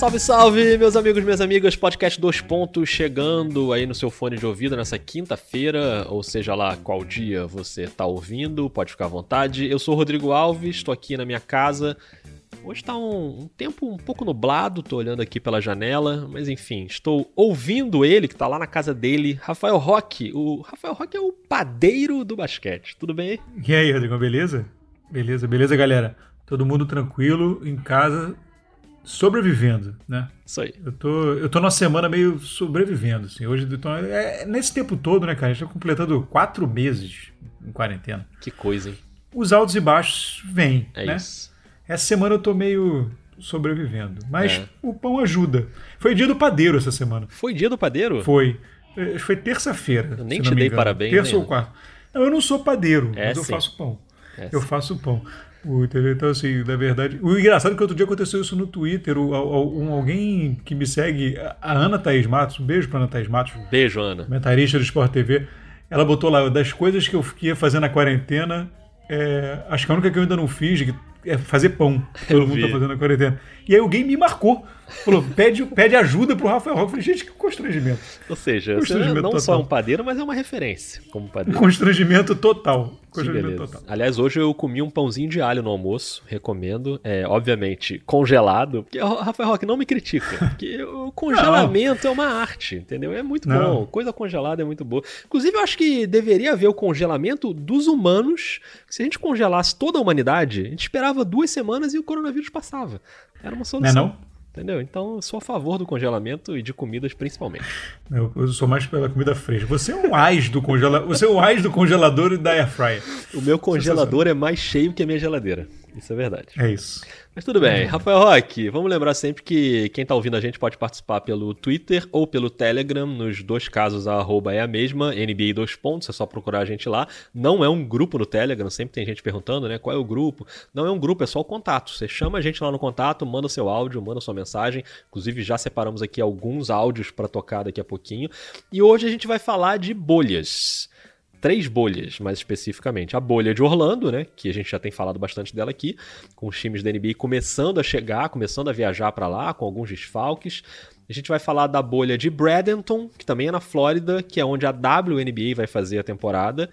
Salve, salve, meus amigos, minhas amigas. Podcast Dois Pontos chegando aí no seu fone de ouvido nessa quinta-feira, ou seja lá qual dia você tá ouvindo, pode ficar à vontade. Eu sou o Rodrigo Alves, estou aqui na minha casa. Hoje tá um, um, tempo um pouco nublado, tô olhando aqui pela janela, mas enfim, estou ouvindo ele, que tá lá na casa dele, Rafael Roque. O Rafael Roque é o padeiro do basquete, tudo bem? E aí, Rodrigo, beleza? Beleza, beleza, galera? Todo mundo tranquilo, em casa, sobrevivendo, né? Isso aí. Eu tô, eu tô numa semana meio sobrevivendo, assim. Hoje, tô, é, nesse tempo todo, né, cara? A gente tá completando quatro meses em quarentena. Que coisa, hein? Os altos e baixos vêm, É né? isso. Essa semana eu tô meio sobrevivendo. Mas É. o pão ajuda. Foi dia do padeiro essa semana. Foi dia do padeiro? Foi. É, Foi terça-feira. Eu nem te dei engano. parabéns Terça ainda. ou quarta. Não, eu não sou padeiro, É, mas eu sim. faço pão. É, Eu sim. faço pão. O- entendeu? Então, assim, na verdade. O engraçado é que outro dia aconteceu isso no Twitter. O- al- um- alguém que me segue, a Ana Thaís Matos, um beijo pra Ana Thaís Matos, Beijo, Ana. comentarista do Sport TV. Ela botou lá, das coisas que eu ia fazer na quarentena, é, acho que a única que eu ainda não fiz que é fazer pão. Todo mundo tá fazendo na quarentena. E aí alguém me marcou. Falou, pede, pede ajuda pro Rafael Roque. Eu falei, gente, que constrangimento. Ou seja, Constrangimento não só é total. um padeiro, mas é uma referência como padeiro. Constrangimento total. Constrangimento beleza. total. Aliás, hoje eu comi um pãozinho de alho no almoço, recomendo. É, obviamente, congelado. Porque, Ra- Rafael Roque, não me critica. Porque o congelamento é uma arte, entendeu? É muito Não. bom. Coisa congelada é muito boa. Inclusive, eu acho que deveria haver o congelamento dos humanos. Se a gente congelasse toda a humanidade, a gente esperava duas semanas e o coronavírus passava. Era uma Não é solução. não? Entendeu? Então, eu sou a favor do congelamento e de comidas principalmente. Eu, eu sou mais pela comida fresca. Você é um ás do congelador. Você é um ás do congelador e da air fryer. O meu congelador é mais cheio que a minha geladeira. Isso é verdade. É isso. Mas tudo bem. Rafael Roque, vamos lembrar sempre que quem tá ouvindo a gente pode participar pelo Twitter ou pelo Telegram. Nos dois casos, a arroba é a mesma, NBA dois pontos, é só procurar a gente lá. Não é um grupo no Telegram, sempre tem gente perguntando, né? Qual é o grupo? Não é um grupo, é só o contato. Você chama a gente lá no contato, manda seu áudio, manda sua mensagem. Inclusive, já separamos aqui alguns áudios para tocar daqui a pouquinho. E hoje a gente vai falar de bolhas três bolhas, mais especificamente. A bolha de Orlando, né, que a gente já tem falado bastante dela aqui, com os times da NBA começando a chegar, começando a viajar para lá, com alguns desfalques. A gente vai falar da bolha de Bradenton, que também é na Flórida, que é onde a WNBA vai fazer a temporada.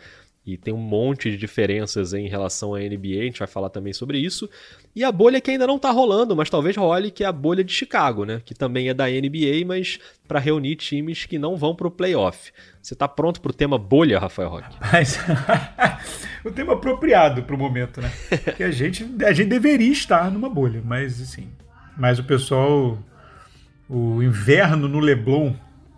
E tem um monte de diferenças em relação à NBA, a gente vai falar também sobre isso. E a bolha que ainda não tá rolando, mas talvez role, que é a bolha de Chicago, né? Que também é da NBA, mas para reunir times que não vão pro playoff. Você tá pronto pro tema bolha, Rafael Roque? Mas o tema apropriado para o momento, né? Que a gente, a gente deveria estar numa bolha, mas assim. Mas o pessoal. O inverno no Leblon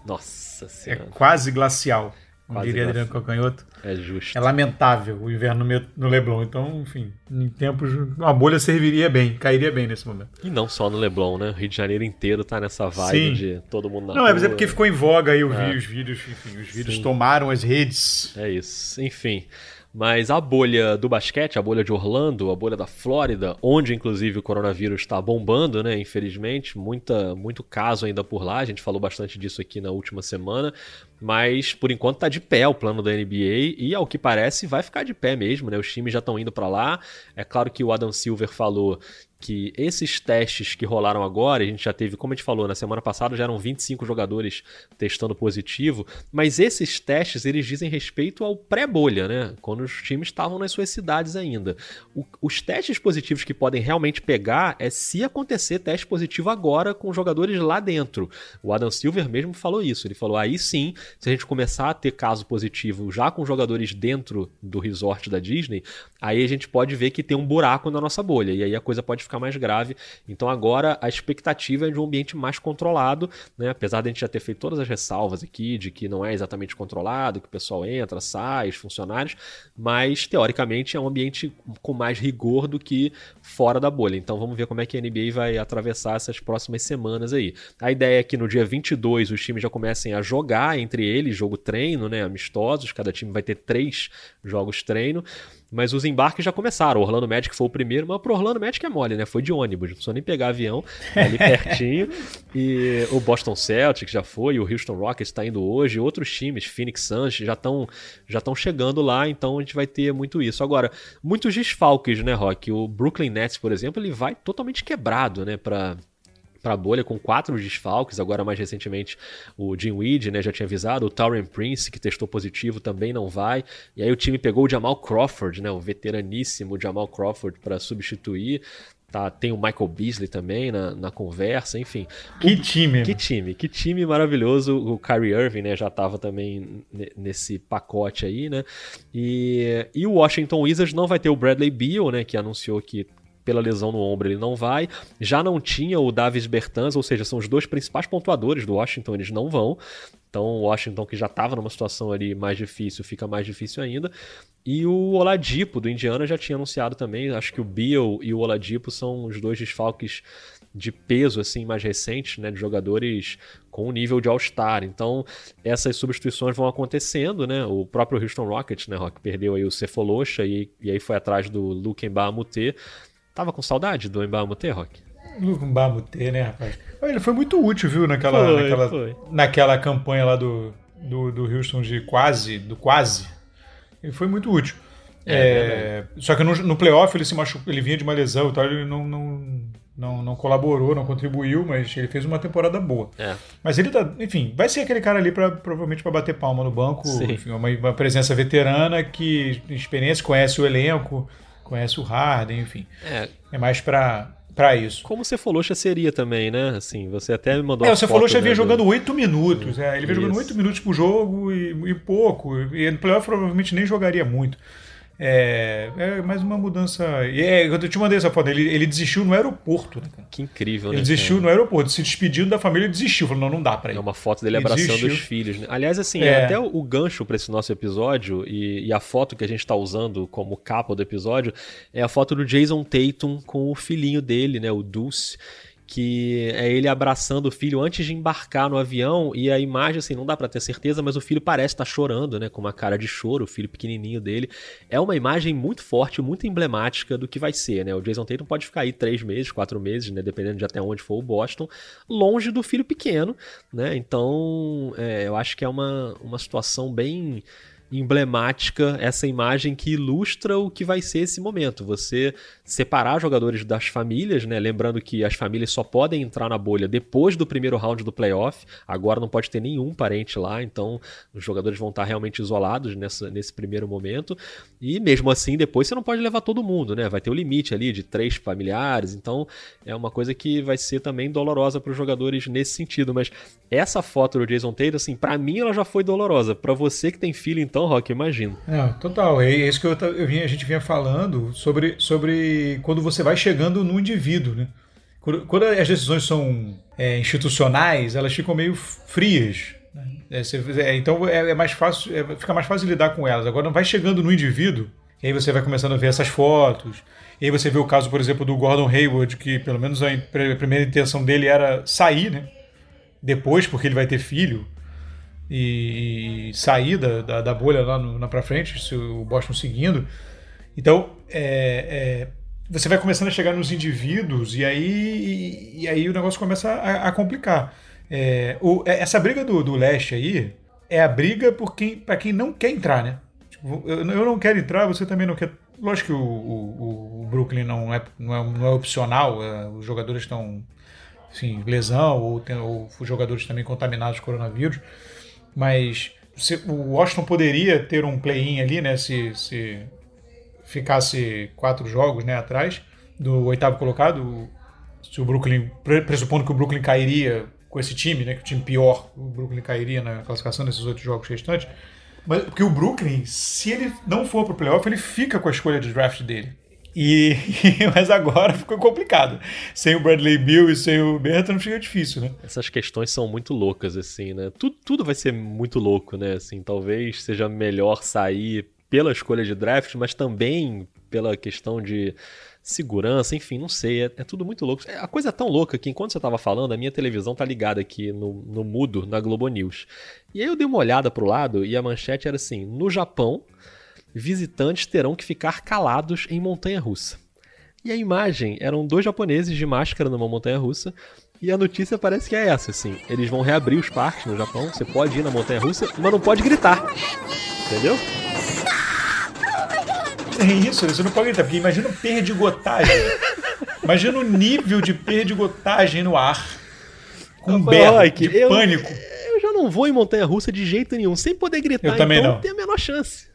Nossa é senhora, quase glacial. Como diria. Adriano Calcanhoto. é justo. É lamentável o inverno no Leblon. Então, enfim, em tempos. Uma bolha serviria bem, cairia bem nesse momento. E não só no Leblon, né? O Rio de Janeiro inteiro tá nessa vibe Sim. de todo mundo na Não, rua. é, mas é porque ficou em voga aí eu vi É. os vídeos, enfim, os vídeos Sim. tomaram as redes. É isso, enfim. Mas a bolha do basquete, a bolha de Orlando, a bolha da Flórida, onde inclusive o coronavírus está bombando, né? Infelizmente, muita, muito caso ainda por lá. A gente falou bastante disso aqui na última semana. Mas por enquanto tá de pé o plano da NBA e ao que parece vai ficar de pé mesmo, né? Os times já estão indo para lá. É claro que o Adam Silver falou que esses testes que rolaram agora, a gente já teve, como a gente falou, na semana passada já eram 25 jogadores testando positivo, mas esses testes eles dizem respeito ao pré-bolha, né? Quando os times estavam nas suas cidades ainda. O- os testes positivos que podem realmente pegar é se acontecer teste positivo agora com jogadores lá dentro. O Adam Silver mesmo falou isso. Ele falou: aí sim, se a gente começar a ter caso positivo já com jogadores dentro do resort da Disney, aí a gente pode ver que tem um buraco na nossa bolha e aí a coisa pode ficar mais grave. Então agora a expectativa é de um ambiente mais controlado, né? Apesar de a gente já ter feito todas as ressalvas aqui de que não é exatamente controlado, que o pessoal entra, sai, os funcionários, mas teoricamente é um ambiente com mais rigor do que fora da bolha. Então vamos ver como é que a NBA vai atravessar essas próximas semanas aí. A ideia é que no dia 22 os times já comecem a jogar entre eles, jogo treino, né, amistosos, cada time vai ter três jogos treino. Mas os embarques já começaram. O Orlando Magic foi o primeiro, mas pro Orlando Magic é mole, né? Foi de ônibus, não precisou nem pegar avião, é ali pertinho. e o Boston Celtics já foi, o Houston Rockets está indo hoje, outros times, Phoenix Suns, já estão já estão chegando lá, então a gente vai ter muito isso. Agora, muitos desfalques, né, Rock? O Brooklyn Nets, por exemplo, ele vai totalmente quebrado, né, para para a bolha com quatro desfalques, agora mais recentemente o Jim Weed, né, já tinha avisado, o Tauren Prince, que testou positivo, também não vai, e aí o time pegou o Jamal Crawford, né, o veteraníssimo Jamal Crawford para substituir, Tá, tem o Michael Beasley também na, na conversa, enfim. Que time! Que time, que time maravilhoso. O Kyrie Irving, né, já estava também nesse pacote aí, né? E, e o Washington Wizards não vai ter o Bradley Beal, né, que anunciou que pela lesão no ombro ele não vai. Já não tinha o Davis Bertans, ou seja, são os dois principais pontuadores do Washington, eles não vão. Então o Washington, que já estava numa situação ali mais difícil, fica mais difícil ainda. E o Oladipo, do Indiana, já tinha anunciado também. Acho que o Beal e o Oladipo são os dois desfalques de peso assim mais recentes, né, de jogadores com o nível de All-Star. Então, essas substituições vão acontecendo, né? O próprio Houston Rockets, né, Rock, perdeu aí o Cefolosha e, e aí foi atrás do Luke Mbamute. Tava com saudade do Mbamute, Rock? Luke Mbamute, né, rapaz? Ele foi muito útil, viu, naquela, foi, naquela, foi. naquela campanha lá do, do, do Houston de quase, do quase. Ele foi muito útil. É, é, só que no, no playoff ele se machucou, ele vinha de uma lesão e tal, ele não, não, não, não colaborou, não contribuiu, mas ele fez uma temporada boa. É. Mas ele tá, enfim, vai ser aquele cara ali para provavelmente para bater palma no banco, enfim, uma, uma, presença veterana que tem experiência, conhece o elenco, conhece o Harden, enfim. É, é mais para para isso. Como você falou, seria também, né? Assim, você até me mandou. É, você falou já vinha né, jogando oito minutos. É, ele veio jogando oito minutos por jogo e, e pouco. E no playoff provavelmente nem jogaria muito. É, é mais uma mudança. É, eu te mandei essa foto. Ele, ele desistiu no aeroporto, né? Que incrível, ele né? Ele desistiu cara? no aeroporto, se despediu da família e desistiu. Falou, não, não dá pra ir. É uma foto dele ele abraçando desistiu. os filhos. Né? Aliás, assim, é. até o, o gancho para esse nosso episódio e, e, a foto que a gente tá usando como capa do episódio é a foto do Jason Tatum com o filhinho dele, né? O Dulce que é ele abraçando o filho antes de embarcar no avião e a imagem assim não dá para ter certeza, mas o filho parece estar tá chorando, né, com uma cara de choro, o filho pequenininho dele. É uma imagem muito forte, muito emblemática do que vai ser, né? O Jason Tatum pode ficar aí três meses, quatro meses, né, dependendo de até onde for o Boston, longe do filho pequeno, né? Então, é, eu acho que é uma, uma situação bem emblemática essa imagem que ilustra o que vai ser esse momento. Você separar jogadores das famílias, né? Lembrando que as famílias só podem entrar na bolha depois do primeiro round do playoff. Agora não pode ter nenhum parente lá, então os jogadores vão estar realmente isolados nessa, nesse primeiro momento. E mesmo assim, depois você não pode levar todo mundo, né? Vai ter o limite ali de três familiares, então é uma coisa que vai ser também dolorosa para os jogadores nesse sentido. Mas essa foto do Jason Tatum, assim, para mim ela já foi dolorosa. Para você que tem filho, então, Rock, imagino. É, total. É isso que eu, eu a gente vinha falando sobre, sobre quando você vai chegando no indivíduo, né? Quando, as decisões são é, institucionais, elas ficam meio frias. Né? É, você, é, então é, é, mais fácil, é, fica mais fácil lidar com elas. Agora, vai chegando no indivíduo, e aí você vai começando a ver essas fotos. E aí você vê o caso, por exemplo, do Gordon Hayward, que pelo menos a, a primeira intenção dele era sair, né? Depois, porque ele vai ter filho e, sair da, da, da, bolha lá no, na pra frente, se o Boston seguindo. Então, é, é, você vai começando a chegar nos indivíduos e aí, e, e aí o negócio começa a, a complicar. É, o, é, essa briga do, do leste aí é a briga por quem, para quem não quer entrar, né? Tipo, eu, eu, não quero entrar, você também não quer. Lógico que o, o, o Brooklyn não é, não é, não é opcional, é, os jogadores estão assim, lesão ou, tem, ou os jogadores também contaminados com coronavírus. Mas se, o Washington poderia ter um play-in ali, né? Se, se ficasse quatro jogos né, atrás do oitavo colocado. Se o Brooklyn, pressupondo que o Brooklyn cairia com esse time, né? Que o time pior, o Brooklyn cairia na classificação desses oito jogos restantes. Mas porque o Brooklyn, se ele não for pro playoff, ele fica com a escolha de draft dele. E, mas agora ficou complicado. Sem o Bradley Bill e sem o Bertrand fica difícil, né? Essas questões são muito loucas, assim, né? Tudo, tudo vai ser muito louco, né? Assim, talvez seja melhor sair pela escolha de draft, mas também pela questão de segurança, enfim, não sei, é, é, tudo muito louco. A coisa é tão louca que enquanto você estava falando, a minha televisão tá ligada aqui no, no mudo, na Globo News. E aí eu dei uma olhada pro lado e a manchete era assim: no Japão, visitantes terão que ficar calados em montanha russa. E a imagem eram dois japoneses de máscara numa montanha russa. E a notícia parece que é essa, assim. Eles vão reabrir os parques no Japão. Você pode ir na montanha russa, mas não pode gritar. Entendeu? É isso, você não pode gritar, porque imagina perdigotagem Imagina o nível de perdigotagem no ar. Com um berro de eu, pânico. Eu já não vou em montanha-russa de jeito nenhum, sem poder gritar. Eu também então não. tem a menor chance.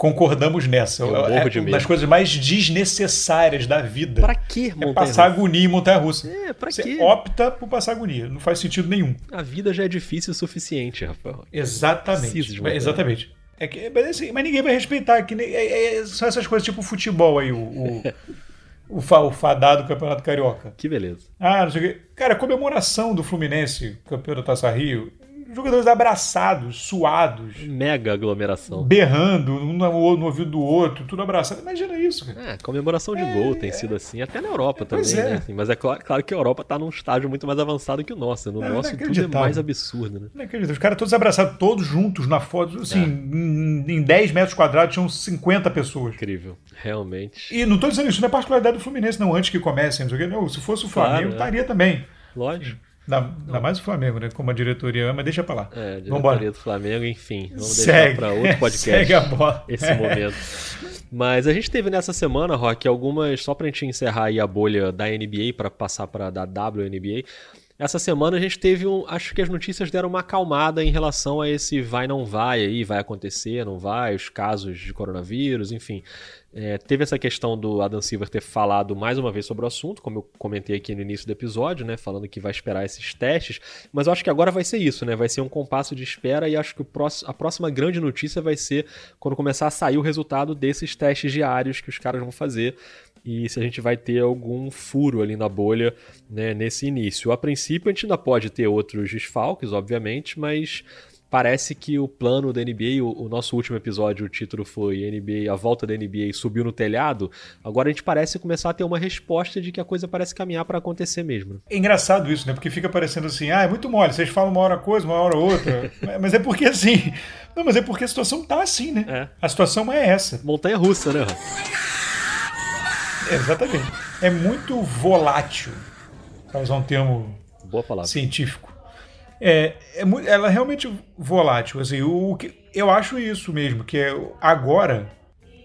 Concordamos nessa. Eu morro é de uma medo. das coisas mais desnecessárias da vida. Pra que é passar agonia em montanha-russa. É, pra Você quê? opta por passar agonia. Não faz sentido nenhum. A vida já é difícil o suficiente, Rafael. Exatamente. Exatamente. É que, mas, assim, mas ninguém vai respeitar. Que nem, é- é- são essas coisas tipo futebol aí, o, o, o, fa- o fadado Campeonato Carioca. Que beleza. Ah, não sei o quê. Cara, comemoração do Fluminense, campeão da Taça Rio. Jogadores abraçados, suados, Mega aglomeração. berrando, um no, no ouvido do outro, tudo abraçado. Imagina isso, cara. É, comemoração de gol tem sido assim, até na Europa também, Pois é. né? Assim, mas é claro, claro que a Europa tá num estágio muito mais avançado que o nosso. No É, nosso tudo é mais absurdo, né? Não acredito. Os caras todos abraçados, todos juntos na foto. Assim, em, em 10 metros quadrados tinham 50 pessoas. Incrível. Realmente. E não tô dizendo isso, não é particularidade do Fluminense, não, antes que comecem, não sei o quê. Não, se fosse o Claro, Flamengo, é. estaria também. Lógico. Ainda, ainda mais o Flamengo, né? Como a diretoria ama, deixa pra lá. É, diretoria Vambora. do Flamengo, enfim. Vamos Segue. deixar pra outro podcast. Segue a bola. esse momento. Mas a gente teve nessa semana, Rock, algumas, só pra gente encerrar aí a bolha da NBA para passar para da WNBA. Essa semana a gente teve um, acho que as notícias deram uma acalmada em relação a esse vai não vai aí, vai acontecer, não vai, os casos de coronavírus, enfim. É, teve essa questão do Adam Silver ter falado mais uma vez sobre o assunto, como eu comentei aqui no início do episódio, né, falando que vai esperar esses testes, mas eu acho que agora vai ser isso, né, vai ser um compasso de espera e acho que próximo, a próxima grande notícia vai ser quando começar a sair o resultado desses testes diários que os caras vão fazer e se a gente vai ter algum furo ali na bolha né, nesse início. A princípio a gente ainda pode ter outros desfalques, obviamente, mas parece que o plano da NBA, o, o nosso último episódio, o título foi NBA, a volta da NBA subiu no telhado. Agora a gente parece começar a ter uma resposta de que a coisa parece caminhar para acontecer mesmo. É engraçado isso, né? Porque fica parecendo assim, ah, é muito mole, vocês falam uma hora coisa, uma hora outra. mas é porque assim. Não, mas é porque a situação tá assim, né? É. A situação é essa. Montanha russa, né? É, exatamente. É muito volátil, para usar um termo Boa palavra. científico. É, é ela é realmente volátil. Assim, o, que- eu acho isso mesmo, que é agora,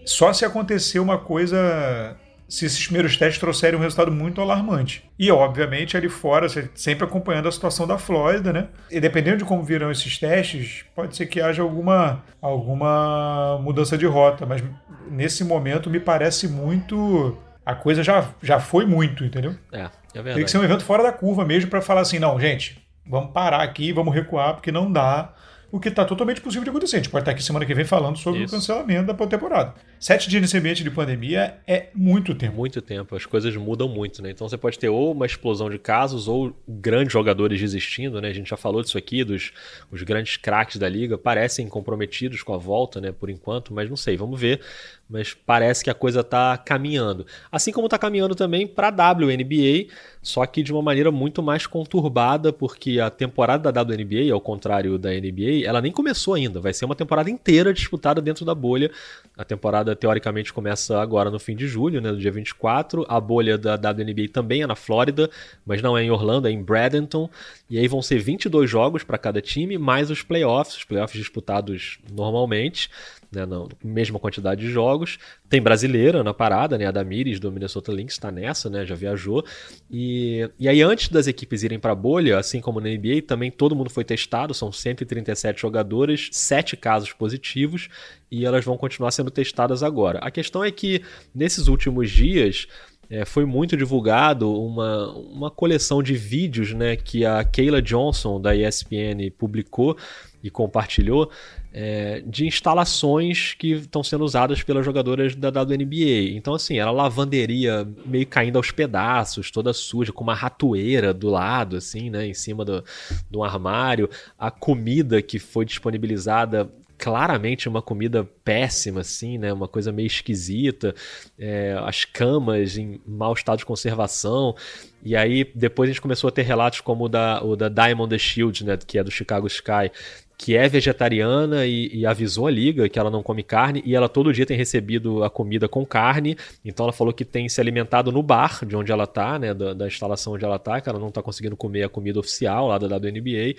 só se acontecer uma coisa. Se esses primeiros testes trouxerem um resultado muito alarmante. E, obviamente, ali fora, sempre acompanhando a situação da Flórida, né? E dependendo de como virão esses testes, pode ser que haja alguma, alguma mudança de rota. Mas nesse momento me parece muito. A coisa já, já foi muito, entendeu? É, é Tem verdade. que ser um evento fora da curva mesmo para falar assim, não, gente, vamos parar aqui, vamos recuar, porque não dá. O que está totalmente possível de acontecer. A gente pode estar aqui semana que vem falando sobre Isso. o cancelamento da temporada. Sete dias nesse ambiente de pandemia é muito tempo. muito tempo, as coisas mudam muito, né? Então você pode ter ou uma explosão de casos ou grandes jogadores desistindo, né? A gente já falou disso aqui, dos os grandes craques da liga parecem comprometidos com a volta, né? Por enquanto, mas não sei, vamos ver. Mas parece que a coisa tá caminhando. Assim como tá caminhando também para a WNBA, só que de uma maneira muito mais conturbada, porque a temporada da WNBA, ao contrário da NBA, ela nem começou ainda. Vai ser uma temporada inteira disputada dentro da bolha. A temporada teoricamente começa agora no fim de julho, né, no dia 24. A bolha da WNBA também é na Flórida, mas não é em Orlando, é em Bradenton. E aí vão ser 22 jogos para cada time, mais os playoffs, os playoffs disputados normalmente, né, na mesma quantidade de jogos. Tem brasileira na parada, né, a Damires do Minnesota Lynx está nessa, né, já viajou. E, e aí antes das equipes irem para a bolha, assim como na NBA, também todo mundo foi testado, são 137 jogadoras, 7 casos positivos, e elas vão continuar sendo testadas agora. A questão é que nesses últimos dias é, foi muito divulgado uma, uma coleção de vídeos né, que a Kayla Johnson da ESPN publicou e compartilhou é, de instalações que estão sendo usadas pelas jogadoras da WNBA. Então, assim, era lavanderia meio caindo aos pedaços, toda suja, com uma ratoeira do lado, assim, né, em cima do, do armário. A comida que foi disponibilizada claramente uma comida péssima, assim, né? Uma coisa meio esquisita. É, as camas em mau estado de conservação. E aí, depois a gente começou a ter relatos como o da, o da Diamond the Shield, né? Que é do Chicago Sky. Que é vegetariana e, e avisou a liga que ela não come carne e ela todo dia tem recebido a comida com carne. Então ela falou que tem se alimentado no bar de onde ela tá, né? Da, da instalação onde ela tá, que ela não tá conseguindo comer a comida oficial lá da WNBA.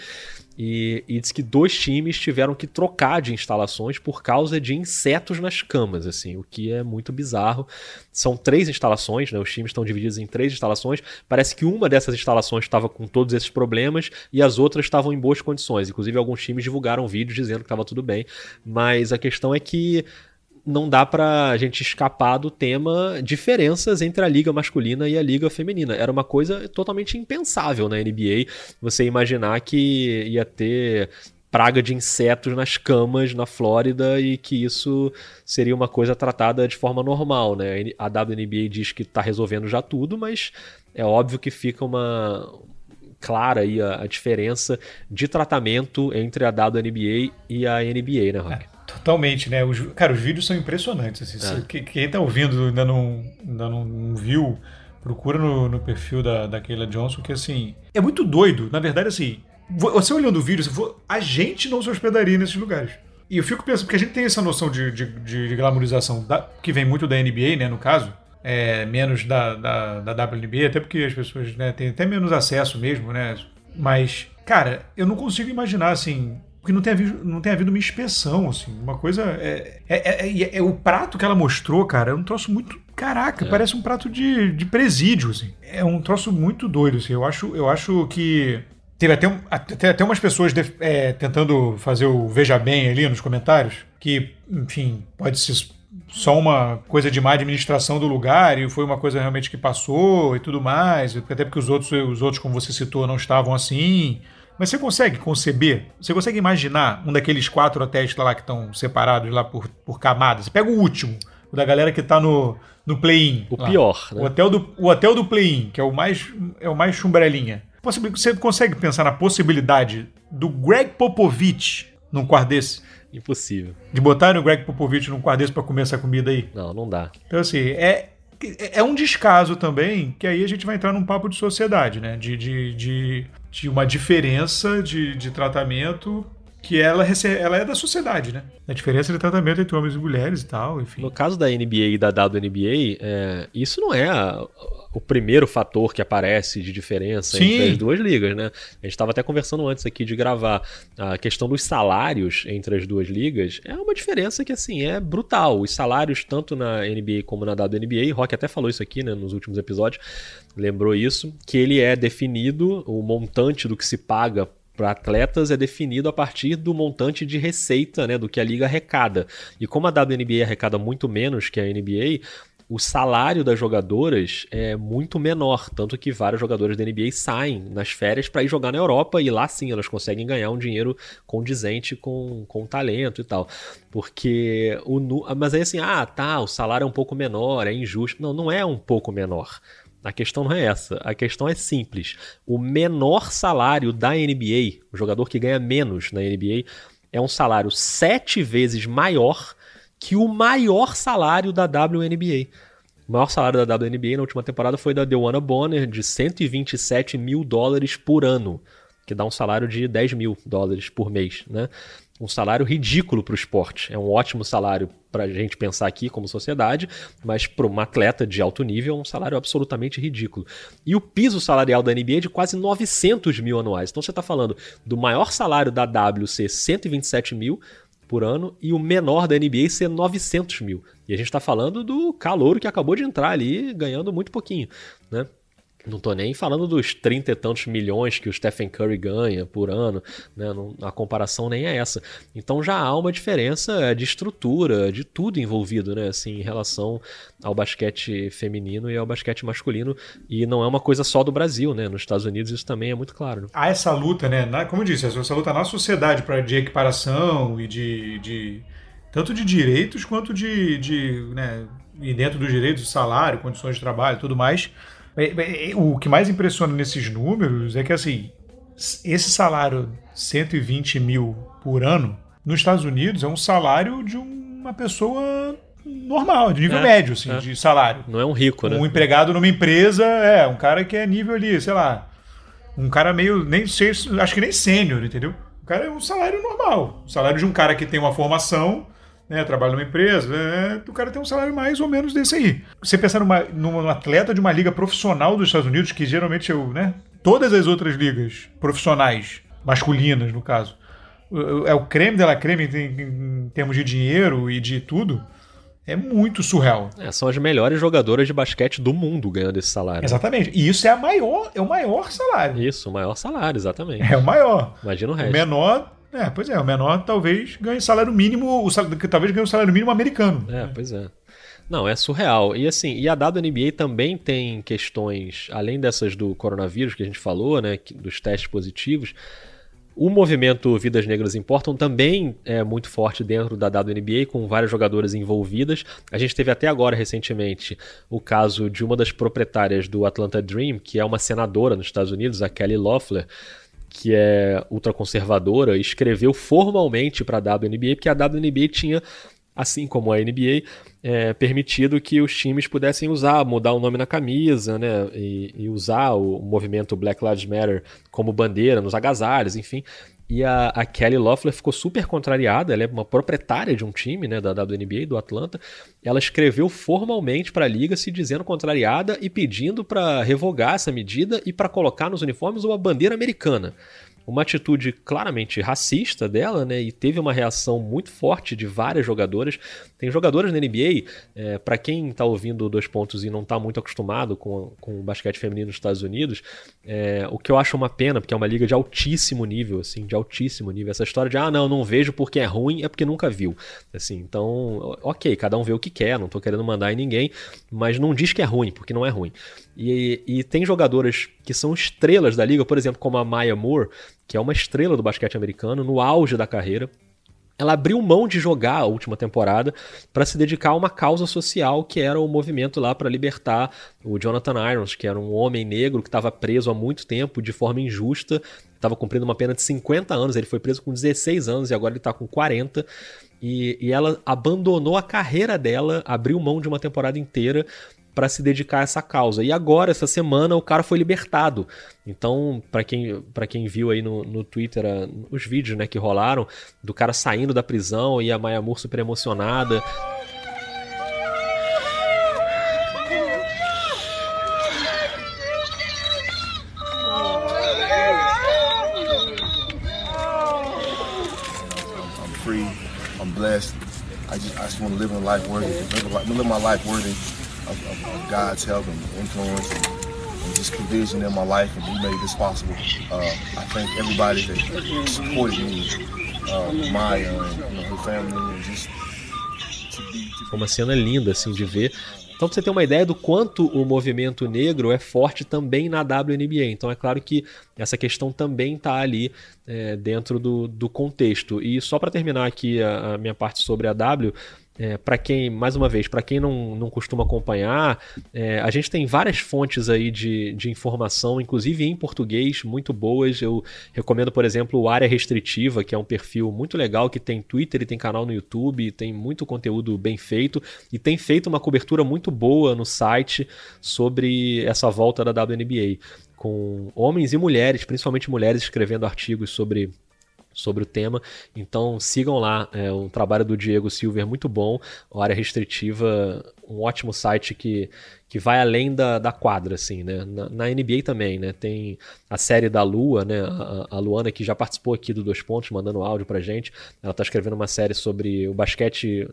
e, e diz que dois times tiveram que trocar de instalações por causa de insetos nas camas, assim, o que é muito bizarro. São três instalações, né? Os times estão divididos em três instalações. Parece que uma dessas instalações estava com todos esses problemas e as outras estavam em boas condições. Inclusive, alguns times divulgaram vídeos dizendo que estava tudo bem. Mas a questão é que não dá pra gente escapar do tema diferenças entre a liga masculina e a liga feminina. Era uma coisa totalmente impensável na NBA você imaginar que ia ter praga de insetos nas camas na Flórida e que isso seria uma coisa tratada de forma normal, né? A WNBA diz que está resolvendo já tudo, mas é óbvio que fica uma clara aí a, a diferença de tratamento entre a WNBA e a NBA, né, Rock? É. Totalmente, né? Os, cara, os vídeos são impressionantes. Assim, é. quem tá ouvindo ainda não, ainda não viu, procura no, no perfil da, da Keila Johnson, que assim, é muito doido. Na verdade, assim, você olhando o vídeo, a gente não se hospedaria nesses lugares. E eu fico pensando, porque a gente tem essa noção de, de, de glamorização da, que vem muito da NBA, né, no caso, é, menos da, da, da WNBA, até porque as pessoas né, têm até menos acesso mesmo, né? Mas, cara, eu não consigo imaginar, assim, porque não tem havido, não tem havido uma inspeção, assim. Uma coisa. É, é, é, é, o prato que ela mostrou, cara, é um troço muito. Caraca, é. parece um prato de, de presídio, assim. É um troço muito doido, assim. Eu acho, eu acho que. Teve até, até, até umas pessoas de, é, tentando fazer o veja bem ali nos comentários, que, enfim, pode ser só uma coisa de má administração do lugar e foi uma coisa realmente que passou e tudo mais, até porque os outros, os outros como você citou, não estavam assim. Mas você consegue conceber? Você consegue imaginar um daqueles quatro hotéis lá que estão separados lá por, por camadas? Você pega o último, o da galera que está no, no play-in. O lá. pior, né? O hotel do, o hotel do play-in, que é o mais, é o mais chumbrelinha. Você consegue pensar na possibilidade do Greg Popovich num quarto desse? Impossível. De botar o Greg Popovich num quarto desse pra comer essa comida aí? Não, não dá. Então, assim, é, é um descaso também, que aí a gente vai entrar num papo de sociedade, né? De, de, de de uma diferença de, de tratamento que ela, recebe, ela é da sociedade, né? A diferença de tratamento entre homens e mulheres e tal, enfim. No caso da NBA e da WNBA, é, isso não é a, o primeiro fator que aparece de diferença Sim. entre as duas ligas, né? A gente estava até conversando antes aqui de gravar a questão dos salários entre as duas ligas. É uma diferença que, assim, é brutal. Os salários, tanto na NBA como na WNBA, Rock até falou isso aqui, né, nos últimos episódios, lembrou isso, que ele é definido, o montante do que se paga para atletas é definido a partir do montante de receita, né, do que a liga arrecada. E como a WNBA arrecada muito menos que a NBA, o salário das jogadoras é muito menor, tanto que vários jogadores da NBA saem nas férias para ir jogar na Europa e lá sim elas conseguem ganhar um dinheiro condizente com, com talento e tal. Porque o mas aí assim, ah, tá, o salário é um pouco menor, é injusto. Não, não é um pouco menor. A questão não é essa. A questão é simples. O menor salário da NBA, o jogador que ganha menos na NBA, é um salário sete vezes maior que o maior salário da WNBA. O maior salário da WNBA na última temporada foi da Dewana Bonner, de 127 mil dólares por ano, que dá um salário de 10 mil dólares por mês, né? um salário ridículo para o esporte. É um ótimo salário para a gente pensar aqui como sociedade, mas para uma atleta de alto nível é um salário absolutamente ridículo. E o piso salarial da NBA é de quase 900 mil anuais. Então você está falando do maior salário da W ser 127 mil por ano e o menor da NBA ser 900 mil. E a gente está falando do calouro que acabou de entrar ali ganhando muito pouquinho, né? Não tô nem falando dos 30 e tantos milhões que o Stephen Curry ganha por ano, né? Não, a comparação nem é essa. Então já há uma diferença de estrutura, de tudo envolvido, né? Assim, em relação ao basquete feminino e ao basquete masculino. E não é uma coisa só do Brasil, né? Nos Estados Unidos isso também é muito claro. Né? Há essa luta, né? Na, como eu disse, essa luta na sociedade para de equiparação e de, de tanto de direitos quanto de, de né? e dentro dos direitos, salário, condições de trabalho, tudo mais. O que mais impressiona nesses números é que, assim, esse salário 120 mil por ano, nos Estados Unidos, é um salário de uma pessoa normal, de nível é, médio, assim, é. de salário. Não é um rico, né? Um empregado numa empresa, é, um cara que é nível ali, sei lá, um cara meio, nem sei, acho que nem sênior, entendeu? O cara é um salário normal, o salário de um cara que tem uma formação né, trabalha numa empresa, é, o cara tem um salário mais ou menos desse aí. Você pensar numa, num atleta de uma liga profissional dos Estados Unidos, que geralmente eu, né, todas as outras ligas profissionais masculinas, no caso. É o creme dela creme em, em termos de dinheiro e de tudo. É muito surreal. É, são as melhores jogadoras de basquete do mundo ganhando esse salário. Exatamente. E isso é, a maior, é o maior salário. Isso, o maior salário, exatamente. É o maior. Imagina o resto. O menor é, pois é, o menor talvez ganhe salário mínimo, o salário, talvez ganhe o salário mínimo americano. É, pois é. Não, é surreal. E assim, e a WNBA também tem questões, além dessas do coronavírus que a gente falou, né, dos testes positivos, o movimento Vidas Negras Importam também é muito forte dentro da WNBA, com várias jogadoras envolvidas. A gente teve até agora, recentemente, o caso de uma das proprietárias do Atlanta Dream, que é uma senadora nos Estados Unidos, a Kelly Loeffler, que é ultraconservadora, escreveu formalmente para a WNBA, porque a WNBA tinha, assim como a NBA, é, permitido que os times pudessem usar, mudar o nome na camisa, né, e, e usar o movimento Black Lives Matter como bandeira nos agasalhos, enfim. E a, a, Kelly Loeffler ficou super contrariada, ela é uma proprietária de um time né, da WNBA, do Atlanta. Ela escreveu formalmente para a liga se dizendo contrariada e pedindo para revogar essa medida e para colocar nos uniformes uma bandeira americana uma atitude claramente racista dela, né? E teve uma reação muito forte de várias jogadoras. Tem jogadoras na NBA, é, para quem está ouvindo dois pontos e não está muito acostumado com, com o basquete feminino nos Estados Unidos, é, o que eu acho uma pena, porque é uma liga de altíssimo nível, assim, de altíssimo nível. Essa história de, ah, não, não vejo porque é ruim, é porque nunca viu. Assim, então, ok, cada um vê o que quer, não estou querendo mandar em ninguém, mas não diz que é ruim, porque não é ruim. E, e tem jogadoras que são estrelas da liga, por exemplo, como a Maya Moore, que é uma estrela do basquete americano, no auge da carreira. Ela abriu mão de jogar a última temporada para se dedicar a uma causa social que era o movimento lá para libertar o Jonathan Irons, que era um homem negro que estava preso há muito tempo de forma injusta, estava cumprindo uma pena de 50 anos, ele foi preso com 16 anos e agora ele está com 40. E, e ela abandonou a carreira dela, abriu mão de uma temporada inteira para se dedicar a essa causa. E agora, essa semana, o cara foi libertado. Então, para quem, quem viu aí no, no Twitter os vídeos né, que rolaram do cara saindo da prisão e a Maya Moore super emocionada. I just I just want to live a life worthy, live, live my life worthy of, of, of God's help and influence and, and, just provision in my life, and He made this possible. Uh, I thank everybody that supported me, uh, Maya and you know, family, and just. Foi uma cena linda assim de ver. Então, pra você ter uma ideia do quanto o movimento negro é forte também na WNBA. Então, é claro que essa questão também está ali é, dentro do, do contexto. E só para terminar aqui a, a minha parte sobre a W, é, para quem, mais uma vez, para quem não, não costuma acompanhar, é, a gente tem várias fontes aí de, de informação, inclusive em português, muito boas. Eu recomendo, por exemplo, o Área Restritiva, que é um perfil muito legal, que tem Twitter e tem canal no YouTube, tem muito conteúdo bem feito e tem feito uma cobertura muito boa no site sobre essa volta da WNBA, com homens e mulheres, principalmente mulheres, escrevendo artigos sobre sobre o tema. Então sigam lá, é um trabalho do Diego Silver muito bom, Área Restritiva, um ótimo site que, que vai além da, da quadra, assim, né? Na, na NBA também, né? Tem a série da Lua, né? A, a, Luana que já participou aqui do Dois Pontos, mandando áudio pra gente. Ela tá escrevendo uma série sobre o basquete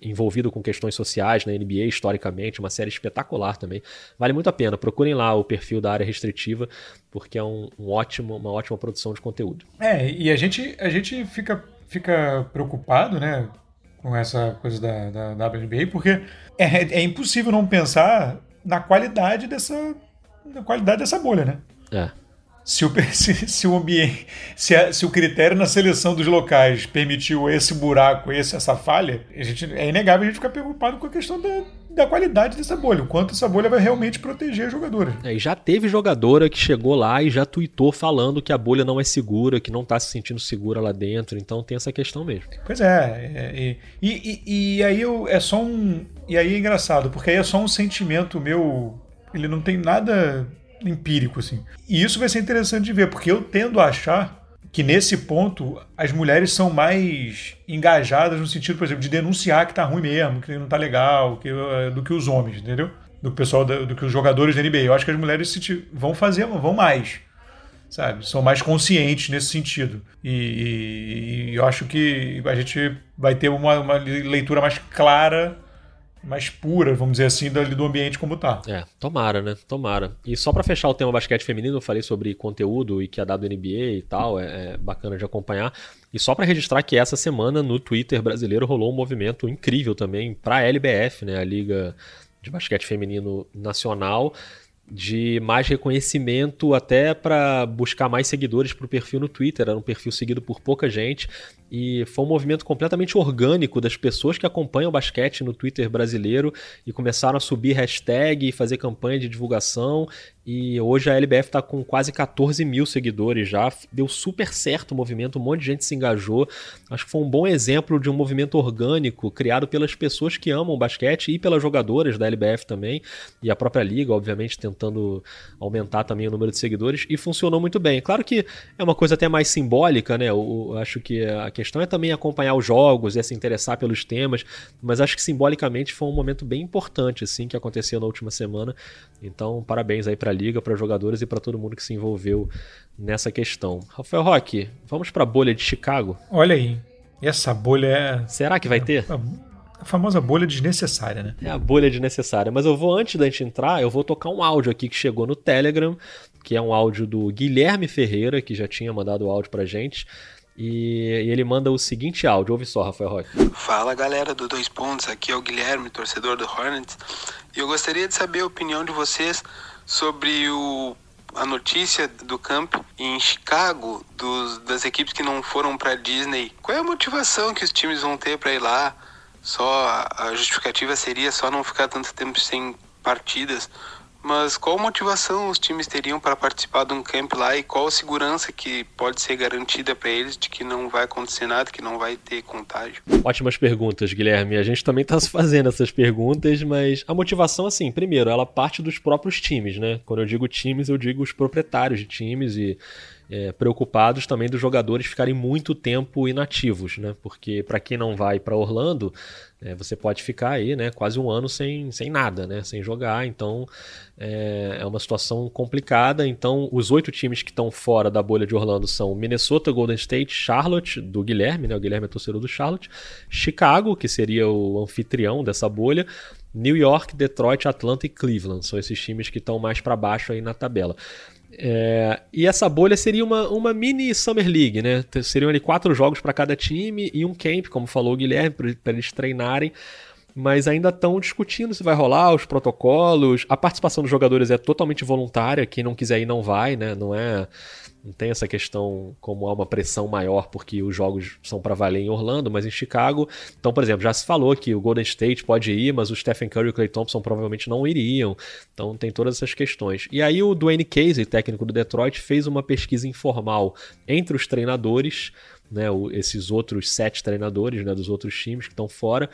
envolvido com questões sociais na NBA historicamente, uma série espetacular também. Vale muito a pena. Procurem lá o perfil da área restritiva, porque é um, um ótimo, uma ótima produção de conteúdo. É, e a gente, a gente fica, fica preocupado, né? Com essa coisa da, da, WNBA, porque é, é impossível não pensar na qualidade dessa, na qualidade dessa bolha, né? É se o, se, se o ambiente, se, a, se, o critério na seleção dos locais permitiu esse buraco, esse, essa falha, a gente, é inegável a gente ficar preocupado com a questão da, da qualidade dessa bolha, o quanto essa bolha vai realmente proteger a jogadora. É, e já teve jogadora que chegou lá e já tweetou falando que a bolha não é segura, que não está se sentindo segura lá dentro, então tem essa questão mesmo. Pois é, é e, e, e, aí eu, é só um. E aí é engraçado, porque aí é só um sentimento meu. Ele não tem nada empírico, assim. E isso vai ser interessante de ver, porque eu tendo a achar que nesse ponto as mulheres são mais engajadas no sentido, por exemplo, de denunciar que tá ruim mesmo, que não tá legal, que, eh, do que os homens, entendeu? Do pessoal, do, do que os jogadores da NBA. Eu acho que as mulheres vão fazer, vão mais. sabe? São mais conscientes nesse sentido. E, e, e eu acho que a gente vai ter uma, uma leitura mais clara mais pura, vamos dizer assim, do, ambiente como tá. É, tomara, né? Tomara. E só para fechar o tema basquete feminino, eu falei sobre conteúdo e que é dado NBA e tal, é, é bacana de acompanhar. E só para registrar que essa semana no Twitter brasileiro rolou um movimento incrível também para a LBF, né, a Liga de Basquete Feminino Nacional, de mais reconhecimento até para buscar mais seguidores para o perfil no Twitter. Era um perfil seguido por pouca gente e foi um movimento completamente orgânico das pessoas que acompanham o basquete no Twitter brasileiro e começaram a subir hashtag e fazer campanha de divulgação. E hoje a LBF está com quase 14 mil seguidores já. Deu super certo o movimento, um monte de gente se engajou. Acho que foi um bom exemplo de um movimento orgânico criado pelas pessoas que amam o basquete e pelas jogadoras da LBF também. E a própria liga, obviamente, tentando aumentar também o número de seguidores. E funcionou muito bem. Claro que é uma coisa até mais simbólica, né? Eu, acho que a questão é também acompanhar os jogos e se interessar pelos temas, mas acho que simbolicamente foi um momento bem importante assim que aconteceu na última semana. Então, parabéns aí para liga, para jogadores e para todo mundo que se envolveu nessa questão. Rafael Roque, vamos para a bolha de Chicago? Olha aí. Essa bolha é Será que vai ter? A famosa bolha desnecessária, né? É a bolha desnecessária. Mas eu vou, antes da gente entrar, eu vou tocar um áudio aqui que chegou no Telegram, que é um áudio do Guilherme Ferreira, que já tinha mandado o áudio pra gente. E, e, ele manda o seguinte áudio, ouve só, Rafael Roque. Fala galera do Dois Pontos, aqui é o Guilherme, torcedor do Hornets. E eu gostaria de saber a opinião de vocês sobre o, a notícia do campo em Chicago, dos, das equipes que não foram para Disney. Qual é a motivação que os times vão ter para ir lá? Só a justificativa seria só não ficar tanto tempo sem partidas. Mas qual motivação os times teriam para participar de um camp lá e qual segurança que pode ser garantida para eles de que não vai acontecer nada, que não vai ter contágio? Ótimas perguntas, Guilherme. A gente também está fazendo essas perguntas, mas a motivação, assim, primeiro, ela parte dos próprios times, né? Quando eu digo times, eu digo os proprietários de times e é, preocupados também dos jogadores ficarem muito tempo inativos, né? Porque para quem não vai para Orlando, é, você pode ficar aí, né? Quase um ano sem, sem nada, né? Sem jogar. Então é, é uma situação complicada. Então os oito times que estão fora da bolha de Orlando são Minnesota, Golden State, Charlotte do Guilherme, né? O Guilherme é torcedor do Charlotte, Chicago que seria o anfitrião dessa bolha. New York, Detroit, Atlanta e Cleveland são esses times que estão mais para baixo aí na tabela. É, e essa bolha seria uma, uma mini Summer League, né? Seriam ali quatro jogos para cada time e um camp, como falou o Guilherme, para eles treinarem. Mas ainda estão discutindo se vai rolar os protocolos. A participação dos jogadores é totalmente voluntária. Quem não quiser ir não vai, né? Não é não tem essa questão como há uma pressão maior porque os jogos são para valer em Orlando, mas em Chicago. Então, por exemplo, já se falou que o Golden State pode ir, mas o Stephen Curry e o Clay Thompson provavelmente não iriam. Então, tem todas essas questões. E aí, o Dwayne Casey, técnico do Detroit, fez uma pesquisa informal entre os treinadores. Né, esses outros sete treinadores né, dos outros times que estão fora,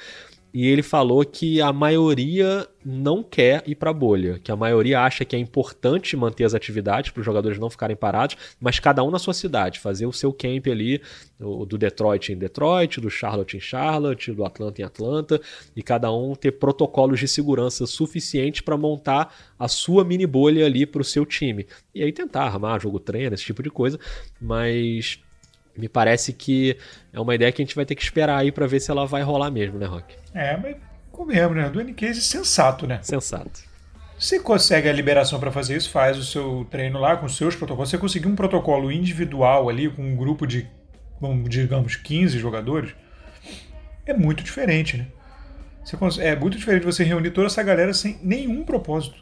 e ele falou que a maioria não quer ir para bolha, que a maioria acha que é importante manter as atividades para os jogadores não ficarem parados, mas cada um na sua cidade, fazer o seu camp ali, do Detroit em Detroit, do Charlotte em Charlotte, do Atlanta em Atlanta, e cada um ter protocolos de segurança suficientes para montar a sua mini bolha ali para o seu time. E aí tentar armar jogo treino, esse tipo de coisa, mas me parece que é uma ideia que a gente vai ter que esperar aí para ver se ela vai rolar mesmo, né, Rock? É, mas comemos, né? Do N-Case sensato, né? Sensato. Você consegue a liberação para fazer isso, faz o seu treino lá com os seus protocolos. Você conseguir um protocolo individual ali com um grupo de, digamos, 15 jogadores, é muito diferente, né? Você, é muito diferente você reunir toda essa galera sem nenhum propósito.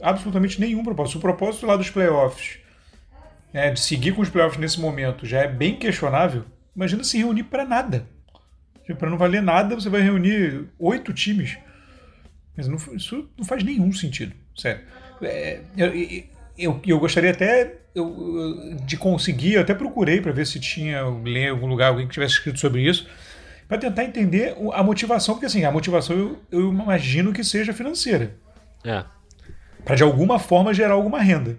Absolutamente nenhum propósito. O propósito lá dos playoffs né, de seguir com os playoffs nesse momento já é bem questionável, imagina se reunir para nada. Tipo, para não valer nada, você vai reunir oito times. Mas não, isso não faz nenhum sentido, sério. É, eu, eu, eu, gostaria até eu, de conseguir, eu até procurei para ver se tinha, ler em algum lugar alguém que tivesse escrito sobre isso, para tentar entender a motivação, porque assim, a motivação eu, eu imagino que seja financeira. É. Para de alguma forma gerar alguma renda.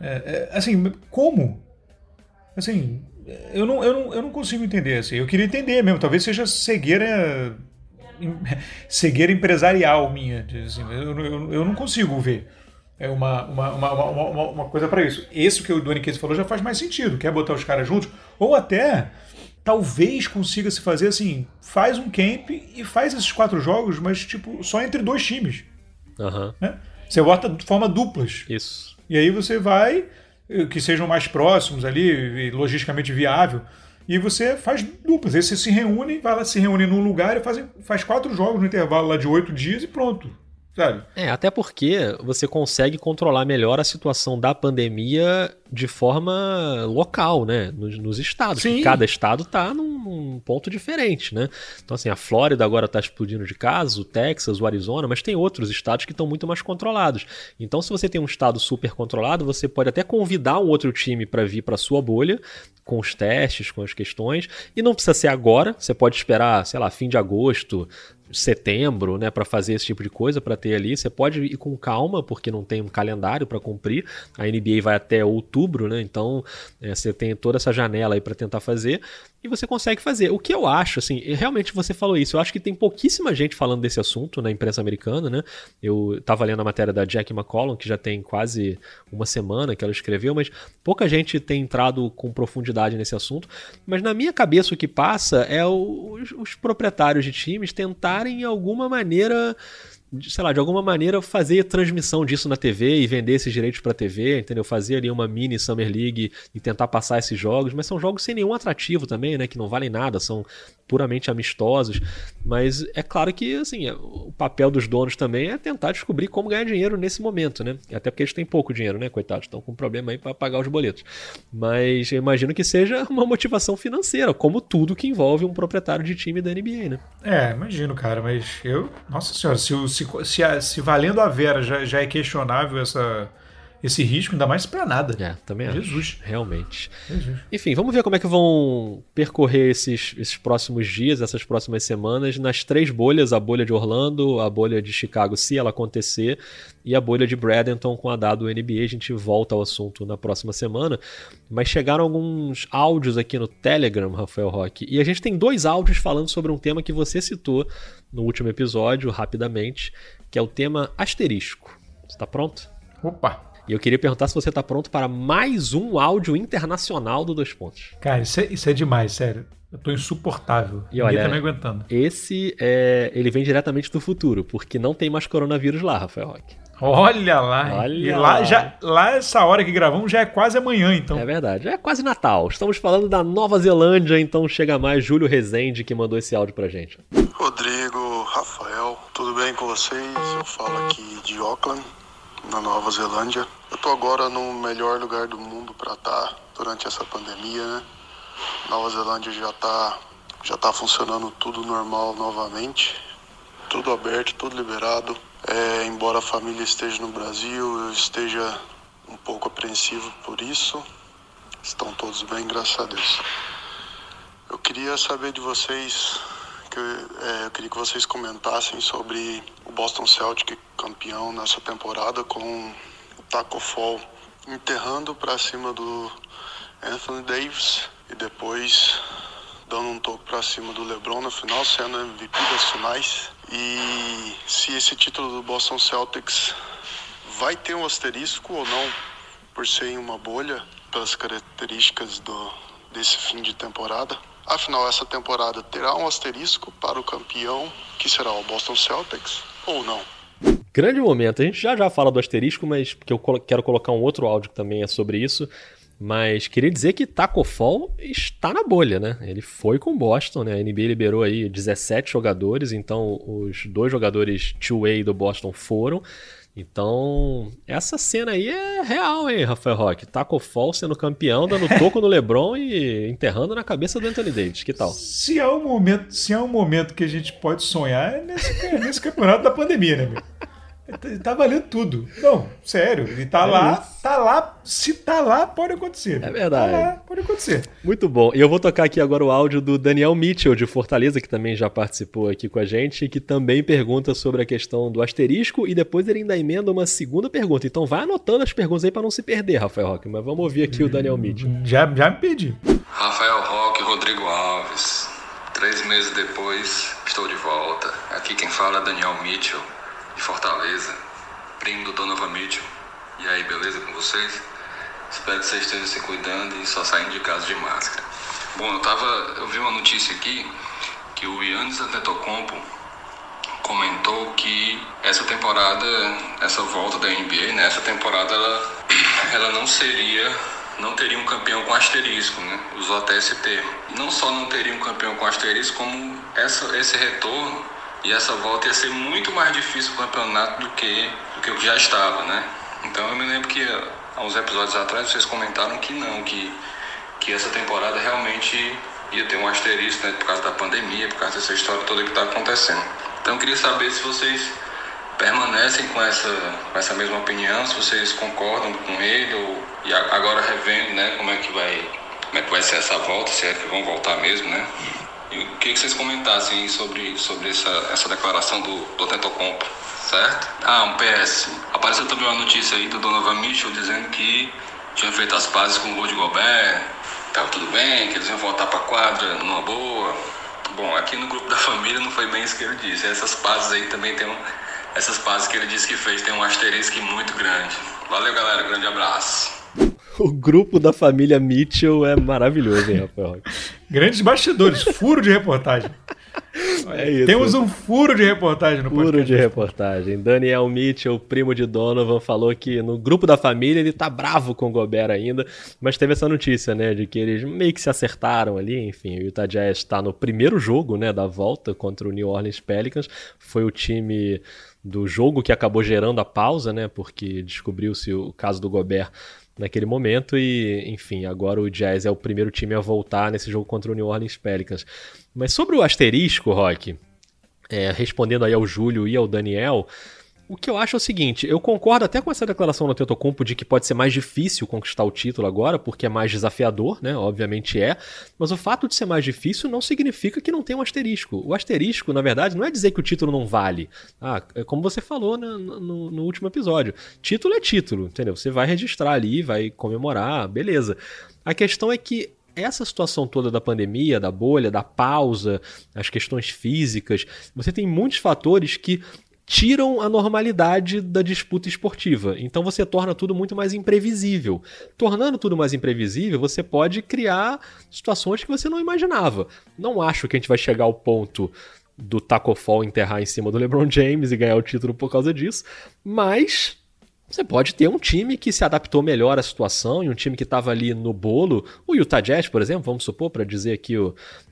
É, é, assim, como? Assim, eu não, eu, não, eu não consigo entender. Assim. Eu queria entender mesmo. Talvez seja cegueira cegueira empresarial minha. Assim, eu, eu, eu não consigo ver. é uma, uma, uma, uma, uma coisa para isso. Esse que o Doni Case falou já faz mais sentido, quer botar os caras juntos, ou até talvez consiga se fazer assim, faz um camp e faz esses quatro jogos, mas tipo, só entre dois times. Uhum. Né? Você bota de forma duplas. Isso. E aí você vai, eh, que sejam mais próximos ali, logisticamente viável. E você faz duplas. Aí você se reúne, vai lá, se reúne num lugar e faz, faz quatro jogos no intervalo lá de oito dias e pronto. Sabe? É, até porque você consegue controlar melhor a situação da pandemia de forma local, né? Nos, nos estados. Sim. Cada estado está num, num, ponto diferente, né? Então, assim, a Flórida agora está explodindo de casos, o Texas, o Arizona, mas tem outros estados que estão muito mais controlados. Então, se você tem um estado super controlado, você pode até convidar um outro time para vir para sua bolha, com os testes, com as questões, e não precisa ser agora, você pode esperar, sei lá, fim de agosto, setembro, né, para fazer esse tipo de coisa, para ter ali. Você pode ir com calma, porque não tem um calendário para cumprir. A NBA vai até outubro, né? Então é, você tem toda essa janela aí para tentar fazer e você consegue fazer. O que eu acho, assim, realmente você falou isso, eu acho que tem pouquíssima gente falando desse assunto na imprensa americana, né? Eu tava lendo a matéria da Jack McCollum, que já tem quase uma semana que ela escreveu, mas pouca gente tem entrado com profundidade nesse assunto. Mas na minha cabeça o que passa é o, os, os proprietários de times tentarem, de alguma maneira sei lá, de alguma maneira fazer transmissão disso na TV e vender esses direitos para TV, entendeu? Fazer ali uma mini Summer League e tentar passar esses jogos, mas são jogos sem nenhum atrativo também, né, que não valem nada, são puramente amistosos, mas é claro que assim, o papel dos donos também é tentar descobrir como ganhar dinheiro nesse momento, né? Até porque eles têm pouco dinheiro, né, coitados, estão com problema aí para pagar os boletos. Mas eu imagino que seja uma motivação financeira, como tudo que envolve um proprietário de time da NBA, né? É, imagino, cara, mas eu, nossa senhora, se, se, se, se valendo a Vera já, já é questionável essa esse risco, ainda mais para nada. É, também Jesus. Acho, realmente. Jesus. Enfim, vamos ver como é que vão percorrer esses, esses próximos dias, essas próximas semanas, nas três bolhas: a bolha de Orlando, a bolha de Chicago, se ela acontecer, e a bolha de Bradenton com a dado NBA. A gente volta ao assunto na próxima semana. Mas chegaram alguns áudios aqui no Telegram, Rafael Roque, e a gente tem dois áudios falando sobre um tema que você citou no último episódio, rapidamente, que é o tema asterisco. Você está pronto? Opa! E eu queria perguntar se você está pronto para mais um áudio internacional do Dois Pontos. Cara, isso é, isso é demais, sério. Eu tô insuportável. E olha, tá me aguentando. Esse é, ele vem diretamente do futuro, porque não tem mais coronavírus lá, Rafael Roque. Olha lá. Olha e lá, lá, já, lá essa hora que gravamos já é quase amanhã, então. É verdade, já é quase Natal. Estamos falando da Nova Zelândia, então chega mais Júlio Rezende que mandou esse áudio pra gente. Rodrigo, Rafael, tudo bem com vocês? Eu falo aqui de Auckland na Nova Zelândia. Eu tô agora no melhor lugar do mundo para estar tá durante essa pandemia, né? Nova Zelândia já tá já tá funcionando tudo normal novamente, tudo aberto, tudo liberado. É, embora a família esteja no Brasil, eu esteja um pouco apreensivo por isso. Estão todos bem, graças a Deus. Eu queria saber de vocês que é, eu queria que vocês comentassem sobre o Boston Celtic campeão nessa temporada com o Taco Fall enterrando para cima do Anthony Davis e depois dando um toque para cima do LeBron no final, sendo MVP das finais. E se esse título do Boston Celtics vai ter um asterisco ou não, por ser em uma bolha, pelas características do, desse fim de temporada. Afinal, essa temporada terá um asterisco para o campeão, que será o Boston Celtics, ou não? Grande momento. A gente já já fala do asterisco, mas porque eu quero colocar um outro áudio que também é sobre isso. Mas queria dizer que Taco Fall está na bolha, né? Ele foi com Boston, né? A NBA liberou aí 17 jogadores, então os dois jogadores two-way do Boston foram. Então, essa cena aí é real, hein, Rafael Roque? Taco Fall sendo campeão, dando toco no LeBron e enterrando na cabeça do Anthony Davis. Que tal? Se há um momento, se há um momento que a gente pode sonhar, é nesse, nesse campeonato da pandemia, né, meu? Tá valendo tudo. Não, sério. Ele tá é lá, isso. tá lá. Se tá lá, pode acontecer. É verdade. Tá lá, pode acontecer. Muito bom. E eu vou tocar aqui agora o áudio do Daniel Mitchell, de Fortaleza, que também já participou aqui com a gente, que também pergunta sobre a questão do asterisco e depois ele ainda emenda uma segunda pergunta. Então vai anotando as perguntas aí para não se perder, Rafael Roque. Mas vamos ouvir aqui o Daniel Mitchell. Já, já me pedi. Rafael Roque, Rodrigo Alves. Três meses depois, estou de volta. Aqui quem fala é Daniel Mitchell de Fortaleza, primo do Donovan Mitchell. E aí, beleza com vocês? Espero que vocês estejam se cuidando e só saindo de casa de máscara. Bom, eu tava. Eu vi uma notícia aqui que o Yannis Antetokounmpo comentou que essa temporada, essa volta da NBA, né, essa temporada ela, ela não seria não teria um campeão com asterisco, né? Usou até esse termo. Não só não teria um campeão com asterisco, como essa, esse retorno e essa volta ia ser muito mais difícil o campeonato do que, do que o que já estava, né? Então eu me lembro que há uns episódios atrás vocês comentaram que não, que, que essa temporada realmente ia ter um asterisco, né? Por causa da pandemia, por causa dessa história toda que está acontecendo. Então eu queria saber se vocês permanecem com essa, com essa mesma opinião, se vocês concordam com ele ou e agora revendo, né, como é que vai como é que vai ser essa volta, se é que vão voltar mesmo, né? O que, vocês comentassem sobre, sobre essa, essa declaração do, do Tentocompo, certo? Ah, um PS. Apareceu também uma notícia aí do Donovan Mitchell dizendo que tinha feito as pazes com o Rudy Gobert, tava tudo bem, que eles iam voltar pra quadra numa boa. Bom, aqui no grupo da família não foi bem isso que ele disse. Essas pazes aí também tem um, essas pazes que ele disse que fez tem um asterisco muito grande. Valeu, galera. Grande abraço. O grupo da família Mitchell é maravilhoso, hein, Rafael? Grandes bastidores, furo de reportagem. É isso. Temos um furo de reportagem no podcast. Furo de reportagem. Daniel Mitchell, primo de Donovan, falou que no grupo da família ele tá bravo com o Gobert ainda, mas teve essa notícia, né, de que eles meio que se acertaram ali, enfim, o Utah Jazz está no primeiro jogo, né, da volta contra o New Orleans Pelicans, foi o time do jogo que acabou gerando a pausa, né, porque descobriu-se o caso do Gobert naquele momento e, enfim, agora o Jazz é o primeiro time a voltar nesse jogo contra o New Orleans Pelicans. Mas sobre o asterisco, Rock, é, respondendo aí ao Júlio e ao Daniel, o que eu acho é o seguinte, eu concordo até com essa declaração do Tetocumpo de que pode ser mais difícil conquistar o título agora, porque é mais desafiador, né? Obviamente é. Mas o fato de ser mais difícil não significa que não tem um asterisco. O asterisco, na verdade, não é dizer que o título não vale. Ah, é como você falou no, no, no último episódio. Título é título, entendeu? Você vai registrar ali, vai comemorar, beleza. A questão é que essa situação toda da pandemia, da bolha, da pausa, as questões físicas, você tem muitos fatores que tiram a normalidade da disputa esportiva. Então você torna tudo muito mais imprevisível. Tornando tudo mais imprevisível, você pode criar situações que você não imaginava. Não acho que a gente vai chegar ao ponto do Taco Fall enterrar em cima do LeBron James e ganhar o título por causa disso, mas você pode ter um time que se adaptou melhor à situação e um time que estava ali no bolo. O Utah Jazz, por exemplo, vamos supor, para dizer aqui,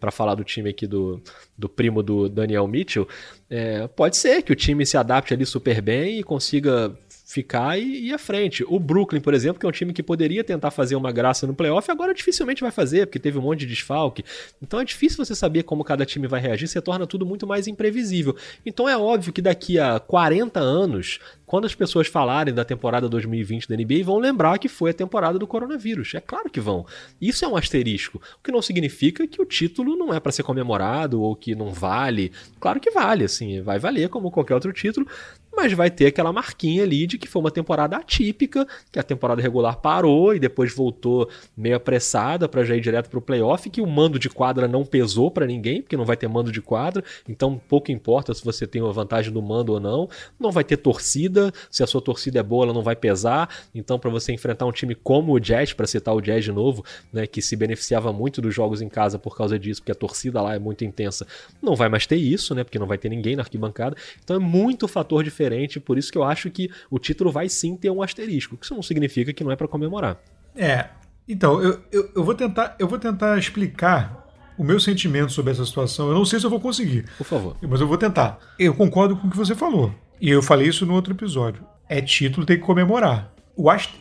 para falar do time aqui do, do primo do Daniel Mitchell, é, pode ser que o time se adapte ali super bem e consiga ficar e ir à frente. O Brooklyn, por exemplo, que é um time que poderia tentar fazer uma graça no playoff, agora dificilmente vai fazer, porque teve um monte de desfalque. Então é difícil você saber como cada time vai reagir, você torna tudo muito mais imprevisível. Então é óbvio que daqui a 40 anos, quando as pessoas falarem da temporada 2020 da NBA, vão lembrar que foi a temporada do coronavírus. É claro que vão. Isso é um asterisco, o que não significa que o título não é para ser comemorado ou que não vale. Claro que vale, assim, vai valer como qualquer outro título, mas vai ter aquela marquinha ali de que foi uma temporada atípica, que a temporada regular parou e depois voltou meio apressada para já ir direto para o playoff, que o mando de quadra não pesou para ninguém, porque não vai ter mando de quadra, então pouco importa se você tem uma vantagem do mando ou não. Não vai ter torcida, se a sua torcida é boa, ela não vai pesar. Então, para você enfrentar um time como o Jazz, para citar o Jazz de novo, né, que se beneficiava muito dos jogos em casa por causa disso, porque a torcida lá é muito intensa, não vai mais ter isso, né, porque não vai ter ninguém na arquibancada. Então é muito fator diferente diferente, por isso que eu acho que o título vai sim ter um asterisco, que isso não significa que não é para comemorar. É, então, eu, eu, eu, vou tentar, eu vou tentar explicar o meu sentimento sobre essa situação. Eu não sei se eu vou conseguir. Por favor. Mas eu vou tentar. Eu concordo com o que você falou. E eu falei isso no outro episódio. É título, tem que comemorar.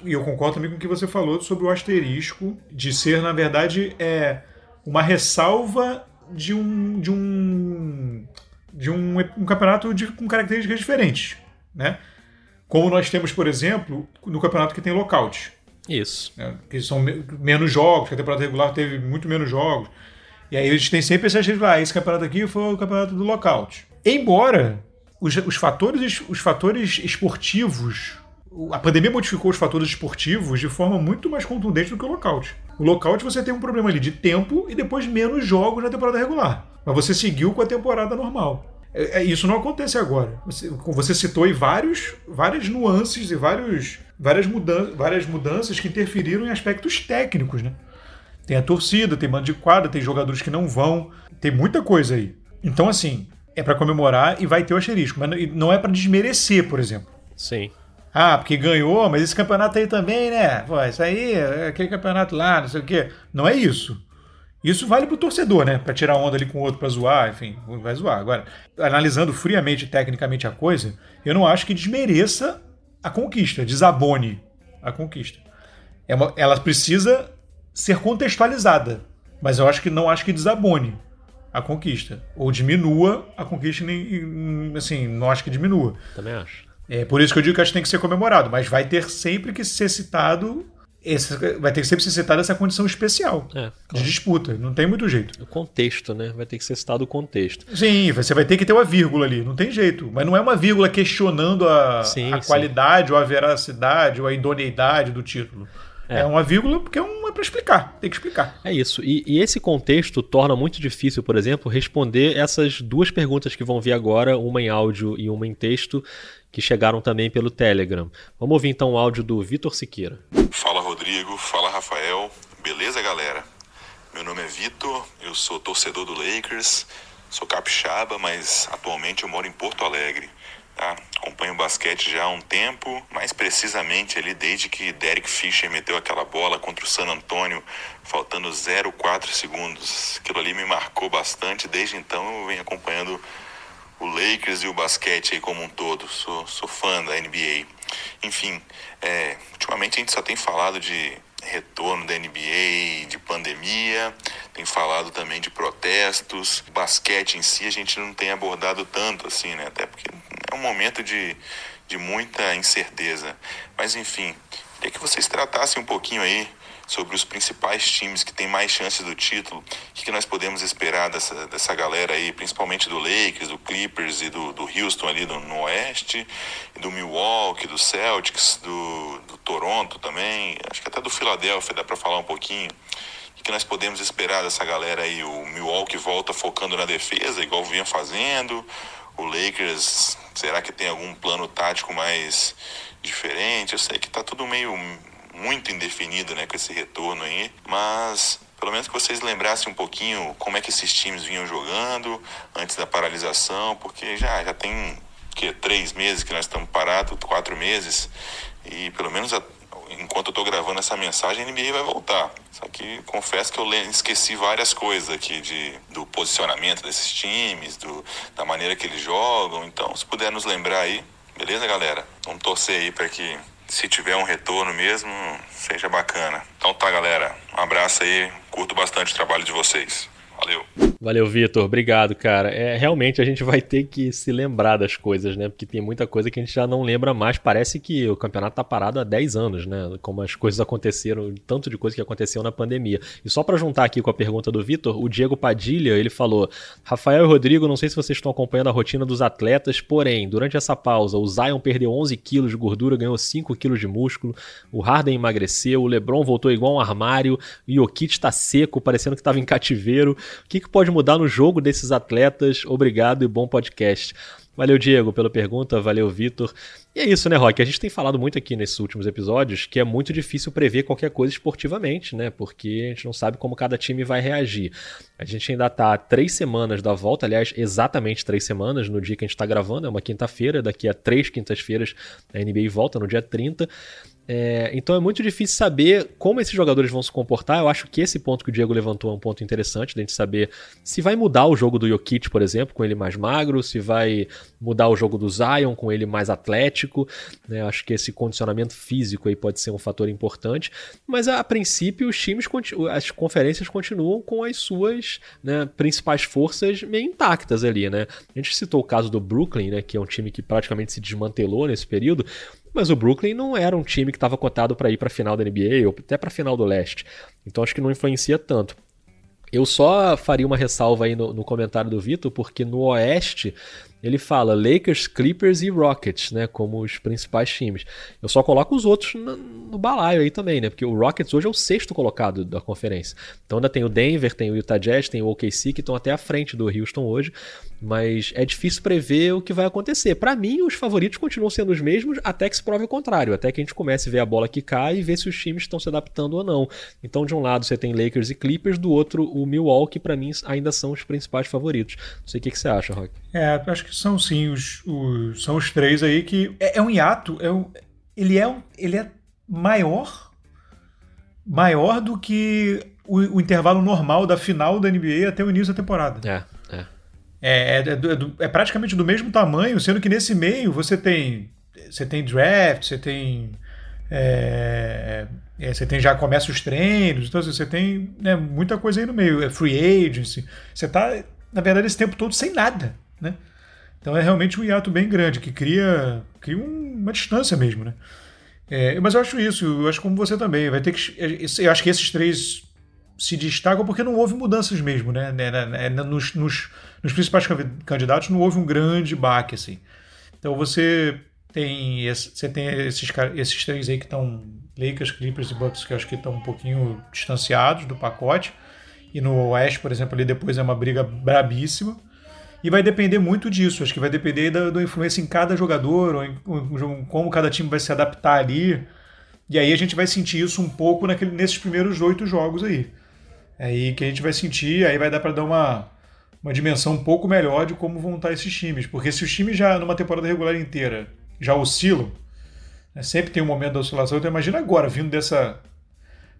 E eu concordo também com o que você falou sobre o asterisco de ser, na verdade, é uma ressalva de um, de um de um, um campeonato de, com características diferentes, né? Como nós temos, por exemplo, no campeonato que tem lockout. Isso. Né? Que são me menos jogos, que a temporada regular teve muito menos jogos. E aí a gente tem sempre essa gente, ah, esse campeonato aqui foi o campeonato do lockout. Embora os, os, fatores, os fatores esportivos, a pandemia modificou os fatores esportivos de forma muito mais contundente do que o lockout. O lockout você tem um problema ali de tempo e depois menos jogos na temporada regular. Mas você seguiu com a temporada normal. É, é, isso não acontece agora. Você, você citou aí vários, várias nuances e vários, várias, mudan várias mudanças que interferiram em aspectos técnicos, né? Tem a torcida, tem mando de quadra, tem jogadores que não vão, tem muita coisa aí. Então, assim, é para comemorar e vai ter o asterisco, mas não é para desmerecer, por exemplo. Sim. Ah, porque ganhou, mas esse campeonato aí também, né? Pô, isso aí, aquele campeonato lá, não sei o quê. Não é isso. Isso vale pro torcedor, né? Pra tirar onda ali com o outro pra zoar, enfim, vai zoar. Agora, analisando friamente, tecnicamente a coisa, eu não acho que desmereça a conquista, desabone a conquista. É ela precisa ser contextualizada, mas eu acho que não acho que desabone a conquista ou diminua a conquista, assim, não acho que diminua. Também acho. É por isso que eu digo que acho que tem que ser comemorado, mas vai ter sempre que ser citado esse, vai ter que sempre ser citada essa condição especial é, claro. de disputa. Não tem muito jeito. O contexto, né? Vai ter que ser citado o contexto. Sim, você vai ter que ter uma vírgula ali. Não tem jeito. Mas não é uma vírgula questionando a, sim, a sim. qualidade ou a veracidade ou a idoneidade do título. É. é uma vírgula porque é, um, é para explicar, tem que explicar. É isso. E, e, esse contexto torna muito difícil, por exemplo, responder essas duas perguntas que vão vir agora, uma em áudio e uma em texto, que chegaram também pelo Telegram. Vamos ouvir então o áudio do Vitor Siqueira. Fala Rodrigo, fala Rafael, beleza galera? Meu nome é Vitor, eu sou torcedor do Lakers, sou capixaba, mas atualmente eu moro em Porto Alegre. Tá? Acompanho basquete já há um tempo, mais precisamente ali desde que Derek Fisher meteu aquela bola contra o San Antonio, faltando 0,4 segundos. Aquilo ali me marcou bastante, desde então eu venho acompanhando o Lakers e o basquete aí como um todo. Sou, sou fã da NBA. Enfim, é, ultimamente a gente só tem falado de retorno da NBA, de pandemia, tem falado também de protestos. Basquete em si a gente não tem abordado tanto assim, né? Até porque um momento de, de muita incerteza. Mas enfim, queria que vocês tratassem um pouquinho aí sobre os principais times que têm mais chances do título. O que, que nós podemos esperar dessa, dessa galera aí, principalmente do Lakers, do Clippers e do, do Houston ali no Oeste, do Milwaukee, do Celtics, do, do Toronto também, acho que até do Philadelphia dá para falar um pouquinho. O que nós podemos esperar dessa galera aí? O Milwaukee volta focando na defesa, igual vinha fazendo. O Lakers, será que tem algum plano tático mais diferente? Eu sei que tá tudo meio muito indefinido né, com esse retorno aí, mas pelo menos que vocês lembrassem um pouquinho como é que esses times vinham jogando antes da paralisação, porque já, já tem que três meses que nós estamos parados, quatro meses, e pelo menos enquanto eu estou gravando essa mensagem, a NBA vai voltar. Só que confesso que eu esqueci várias coisas aqui de, do posicionamento desses times, do, da maneira que eles jogam. Então, se puder nos lembrar aí, beleza, galera? Vamos torcer aí para que se tiver um retorno mesmo, seja bacana. Então tá, galera. Um abraço aí. Curto bastante o trabalho de vocês. Valeu. Valeu, Vitor. Obrigado, cara. É, realmente a gente vai ter que se lembrar das coisas, né? Porque tem muita coisa que a gente já não lembra mais. Parece que o campeonato tá parado há 10 anos, né? Como as coisas aconteceram, tanto de coisa que aconteceu na pandemia. E só para juntar aqui com a pergunta do Vitor, o Diego Padilha, ele falou: Rafael e Rodrigo, não sei se vocês estão acompanhando a rotina dos atletas, porém, durante essa pausa, o Zion perdeu 11 quilos de gordura, ganhou 5 quilos de músculo, o Harden emagreceu, o LeBron voltou igual um armário, o Jokic tá seco, parecendo que tava em cativeiro. O que, que pode mudar no jogo desses atletas? Obrigado e bom podcast. Valeu, Diego, pela pergunta. Valeu, Vitor. E é isso, né, Rock? A gente tem falado muito aqui nesses últimos episódios que é muito difícil prever qualquer coisa esportivamente, né? Porque a gente não sabe como cada time vai reagir. A gente ainda tá três semanas da volta, aliás, exatamente três semanas no dia que a gente tá gravando, é uma quinta-feira, daqui a três quintas-feiras a NBA volta no dia 30. É, então é muito difícil saber como esses jogadores vão se comportar. Eu acho que esse ponto que o Diego levantou é um ponto interessante, a gente saber se vai mudar o jogo do Jokic, por exemplo, com ele mais magro, se vai mudar o jogo do Zion com ele mais atlético. Né? Acho que esse condicionamento físico aí pode ser um fator importante. Mas a, a princípio, os times, as conferências continuam com as suas né, principais forças meio intactas ali, né? A gente citou o caso do Brooklyn, né, que é um time que praticamente se desmantelou nesse período. Mas o Brooklyn não era um time que estava cotado para ir para a final da NBA ou até para a final do leste. Então acho que não influencia tanto. Eu só faria uma ressalva aí no, no comentário do Vitor, porque no Oeste ele fala Lakers, Clippers e Rockets, né, como os principais times. Eu só coloco os outros no, no balaio aí também, né, porque o Rockets hoje é o sexto colocado da conferência. Então ainda tem o Denver, tem o Utah Jazz, tem o OKC que estão até à frente do Houston hoje, mas é difícil prever o que vai acontecer. Para mim, os favoritos continuam sendo os mesmos até que se prove o contrário, até que a gente comece a ver a bola quicar e ver se os times estão se adaptando ou não. Então, de um lado você tem Lakers e Clippers, do outro o Milwaukee, para mim ainda são os principais favoritos. Não sei o que, que você acha, Rock. É, acho que são sim os, os são os três aí que é, é um hiato, é um, ele é um, ele é maior maior do que o, o intervalo normal da final da NBA até o início da temporada. É. É, é, é, é, praticamente do mesmo tamanho, sendo que nesse meio você tem você tem draft, você tem é, é, você tem já começa os treinos, então assim, você tem né, muita coisa aí no meio, é free agency, você está na verdade esse tempo todo sem nada, né? Então é realmente um hiato bem grande que cria, cria uma distância mesmo, né? É, mas eu acho isso, eu acho como você também, vai ter que, eu acho que esses três se destacam porque não houve mudanças mesmo, né? né, né, né nos, nos, nos, principais candidatos não houve um grande baque, assim. Então você tem, você tem esses, esses três aí que estão Lakers, Clippers e Bucks que eu acho que estão um pouquinho distanciados do pacote. E no Oeste, por exemplo, ali depois é uma briga brabíssima. E vai depender muito disso. Acho que vai depender da, da influência em cada jogador, ou em, em, como cada time vai se adaptar ali. E aí a gente vai sentir isso um pouco naquele, nesses primeiros oito jogos aí. É aí que a gente vai sentir, aí vai dar para dar uma, uma dimensão um pouco melhor de como vão estar esses times. Porque se os times já, numa temporada regular inteira, já oscilam, né, sempre tem um momento da oscilação, então imagina agora, vindo dessa,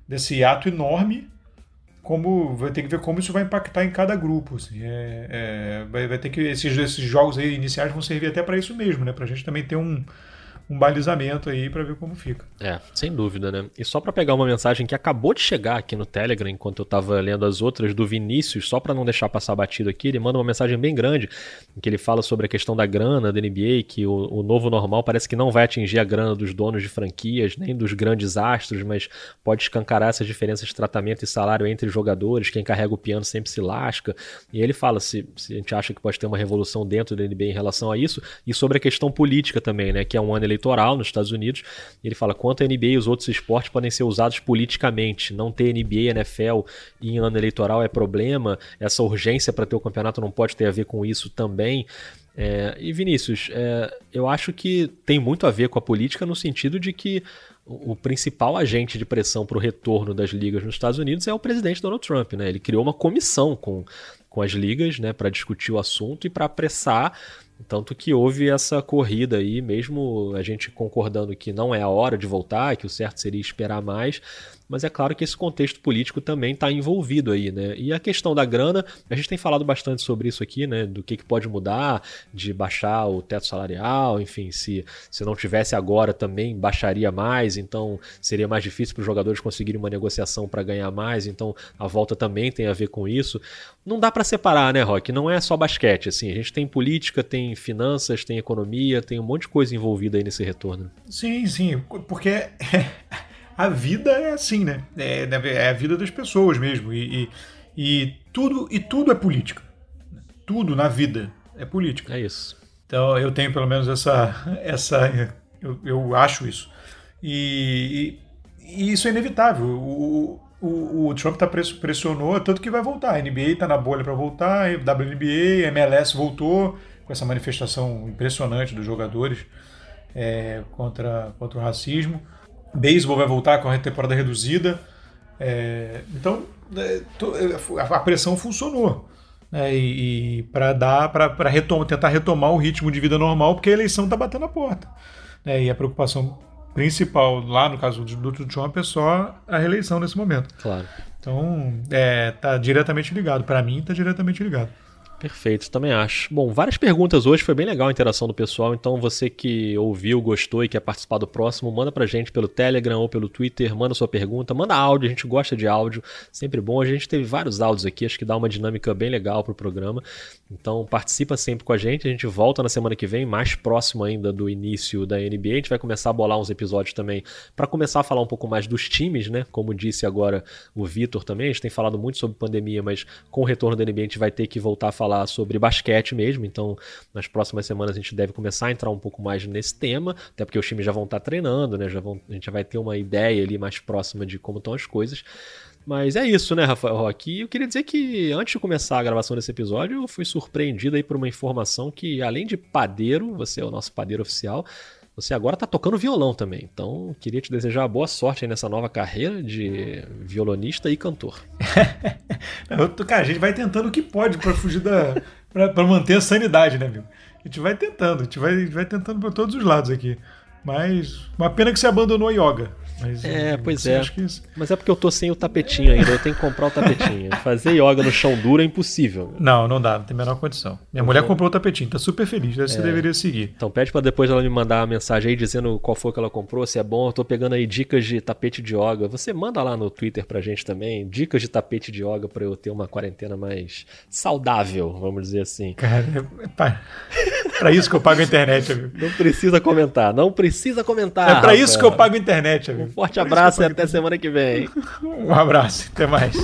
desse hiato enorme, como vai ter que ver como isso vai impactar em cada grupo. Assim. É, é, vai, vai, ter que esses, esses jogos aí iniciais vão servir até para isso mesmo, né? Para a gente também ter um, um balizamento aí para ver como fica. É, sem dúvida, né? E só para pegar uma mensagem que acabou de chegar aqui no Telegram, enquanto eu tava lendo as outras do Vinícius, só para não deixar passar batido aqui, ele manda uma mensagem bem grande, em que ele fala sobre a questão da grana da NBA, que o, o novo normal parece que não vai atingir a grana dos donos de franquias, nem dos grandes astros, mas pode escancarar essas diferenças de tratamento e salário entre jogadores, quem carrega o piano sempre se lasca. E ele fala se, se a gente acha que pode ter uma revolução dentro da NBA em relação a isso, e sobre a questão política também, né? Que é um ano eleitoral eleitoral nos Estados Unidos. ele fala quanto a NBA e os outros esportes podem ser usados politicamente. Não ter NBA, NFL em ano eleitoral é problema. Essa urgência para ter o campeonato não pode ter a ver com isso também. É, e Vinícius, é, eu acho que tem muito a ver com a política no sentido de que o principal agente de pressão para o retorno das ligas nos Estados Unidos é o presidente Donald Trump. Né? Ele criou uma comissão com, com as ligas né, para discutir o assunto e para apressar tanto que houve essa corrida aí, mesmo a gente concordando que não é a hora de voltar, que o certo seria esperar mais, mas é claro que esse contexto político também está envolvido aí, né? E a questão da grana, a gente tem falado bastante sobre isso aqui, né? Do que, que pode mudar, de baixar o teto salarial, enfim, se, se não tivesse agora também baixaria mais, então seria mais difícil para os jogadores conseguirem uma negociação para ganhar mais, então a volta também tem a ver com isso. Não dá para separar, né, Rock? Não é só basquete, assim, a gente tem política, tem finanças, tem economia, tem um monte de coisa envolvida aí nesse retorno. Sim, sim, porque a vida é assim, né? É, é a vida das pessoas mesmo. E, e, e, tudo, e tudo é política. Tudo na vida é política. É isso. Então eu tenho pelo menos essa. essa eu, eu acho isso. E, e, e isso é inevitável. O, o, o Trump tá pressionou, tanto que vai voltar. A NBA está na bolha para voltar, WNBA, MLS voltou com essa manifestação impressionante dos jogadores é, contra, contra o racismo beisebol vai voltar com a temporada reduzida. É, então, é, a pressão funcionou. Né, e, e para dar para retom tentar retomar o ritmo de vida normal, porque a eleição está batendo a porta. Né, e a preocupação principal lá no caso do, do Trump é só a reeleição nesse momento. Claro. Então, é, tá diretamente ligado. Para mim, está diretamente ligado. Perfeito, também acho. Bom, várias perguntas hoje, foi bem legal a interação do pessoal, então você que ouviu, gostou e quer participar do próximo, manda pra gente pelo Telegram ou pelo Twitter, manda sua pergunta, manda áudio, a gente gosta de áudio, sempre bom. A gente teve vários áudios aqui, acho que dá uma dinâmica bem legal pro programa. Então participa sempre com a gente, a gente volta na semana que vem, mais próximo ainda do início da NBA. A gente vai começar a bolar uns episódios também para começar a falar um pouco mais dos times, né? Como disse agora o Vitor também, a gente tem falado muito sobre pandemia, mas com o retorno da NBA a gente vai ter que voltar a falar falar sobre basquete mesmo, então nas próximas semanas a gente deve começar a entrar um pouco mais nesse tema, até porque os times já vão estar treinando, né? Já vão, a gente já vai ter uma ideia ali mais próxima de como estão as coisas. Mas é isso, né, Rafael Roque? E eu queria dizer que antes de começar a gravação desse episódio, eu fui surpreendido aí por uma informação que, além de padeiro, você é o nosso padeiro oficial, você agora está tocando violão também. Então, queria te desejar boa sorte nessa nova carreira de violonista e cantor. cara, a gente vai tentando o que pode para fugir da. para manter a sanidade, né, amigo? A gente vai tentando, a gente vai, vai tentando para todos os lados aqui. Mas uma pena que você abandonou a yoga. Mas, é, pois é. Mas é porque eu tô sem o tapetinho ainda, eu tenho que comprar o tapetinho. Fazer yoga no chão duro é impossível. Não, não dá, não tem a menor condição. Minha mulher comprou o tapetinho, tá super feliz, você é. deveria seguir. Então pede para depois ela me mandar uma mensagem aí dizendo qual foi que ela comprou, se é bom. Eu tô pegando aí dicas de tapete de yoga. Você manda lá no Twitter pra gente também, dicas de tapete de yoga para eu ter uma quarentena mais saudável, vamos dizer assim. Cara, é pra, pra isso que eu pago a internet, amigo. Não precisa comentar, não precisa comentar. É pra isso que eu pago a internet, amigo. Forte abraço e até semana que vem. Um abraço, até mais.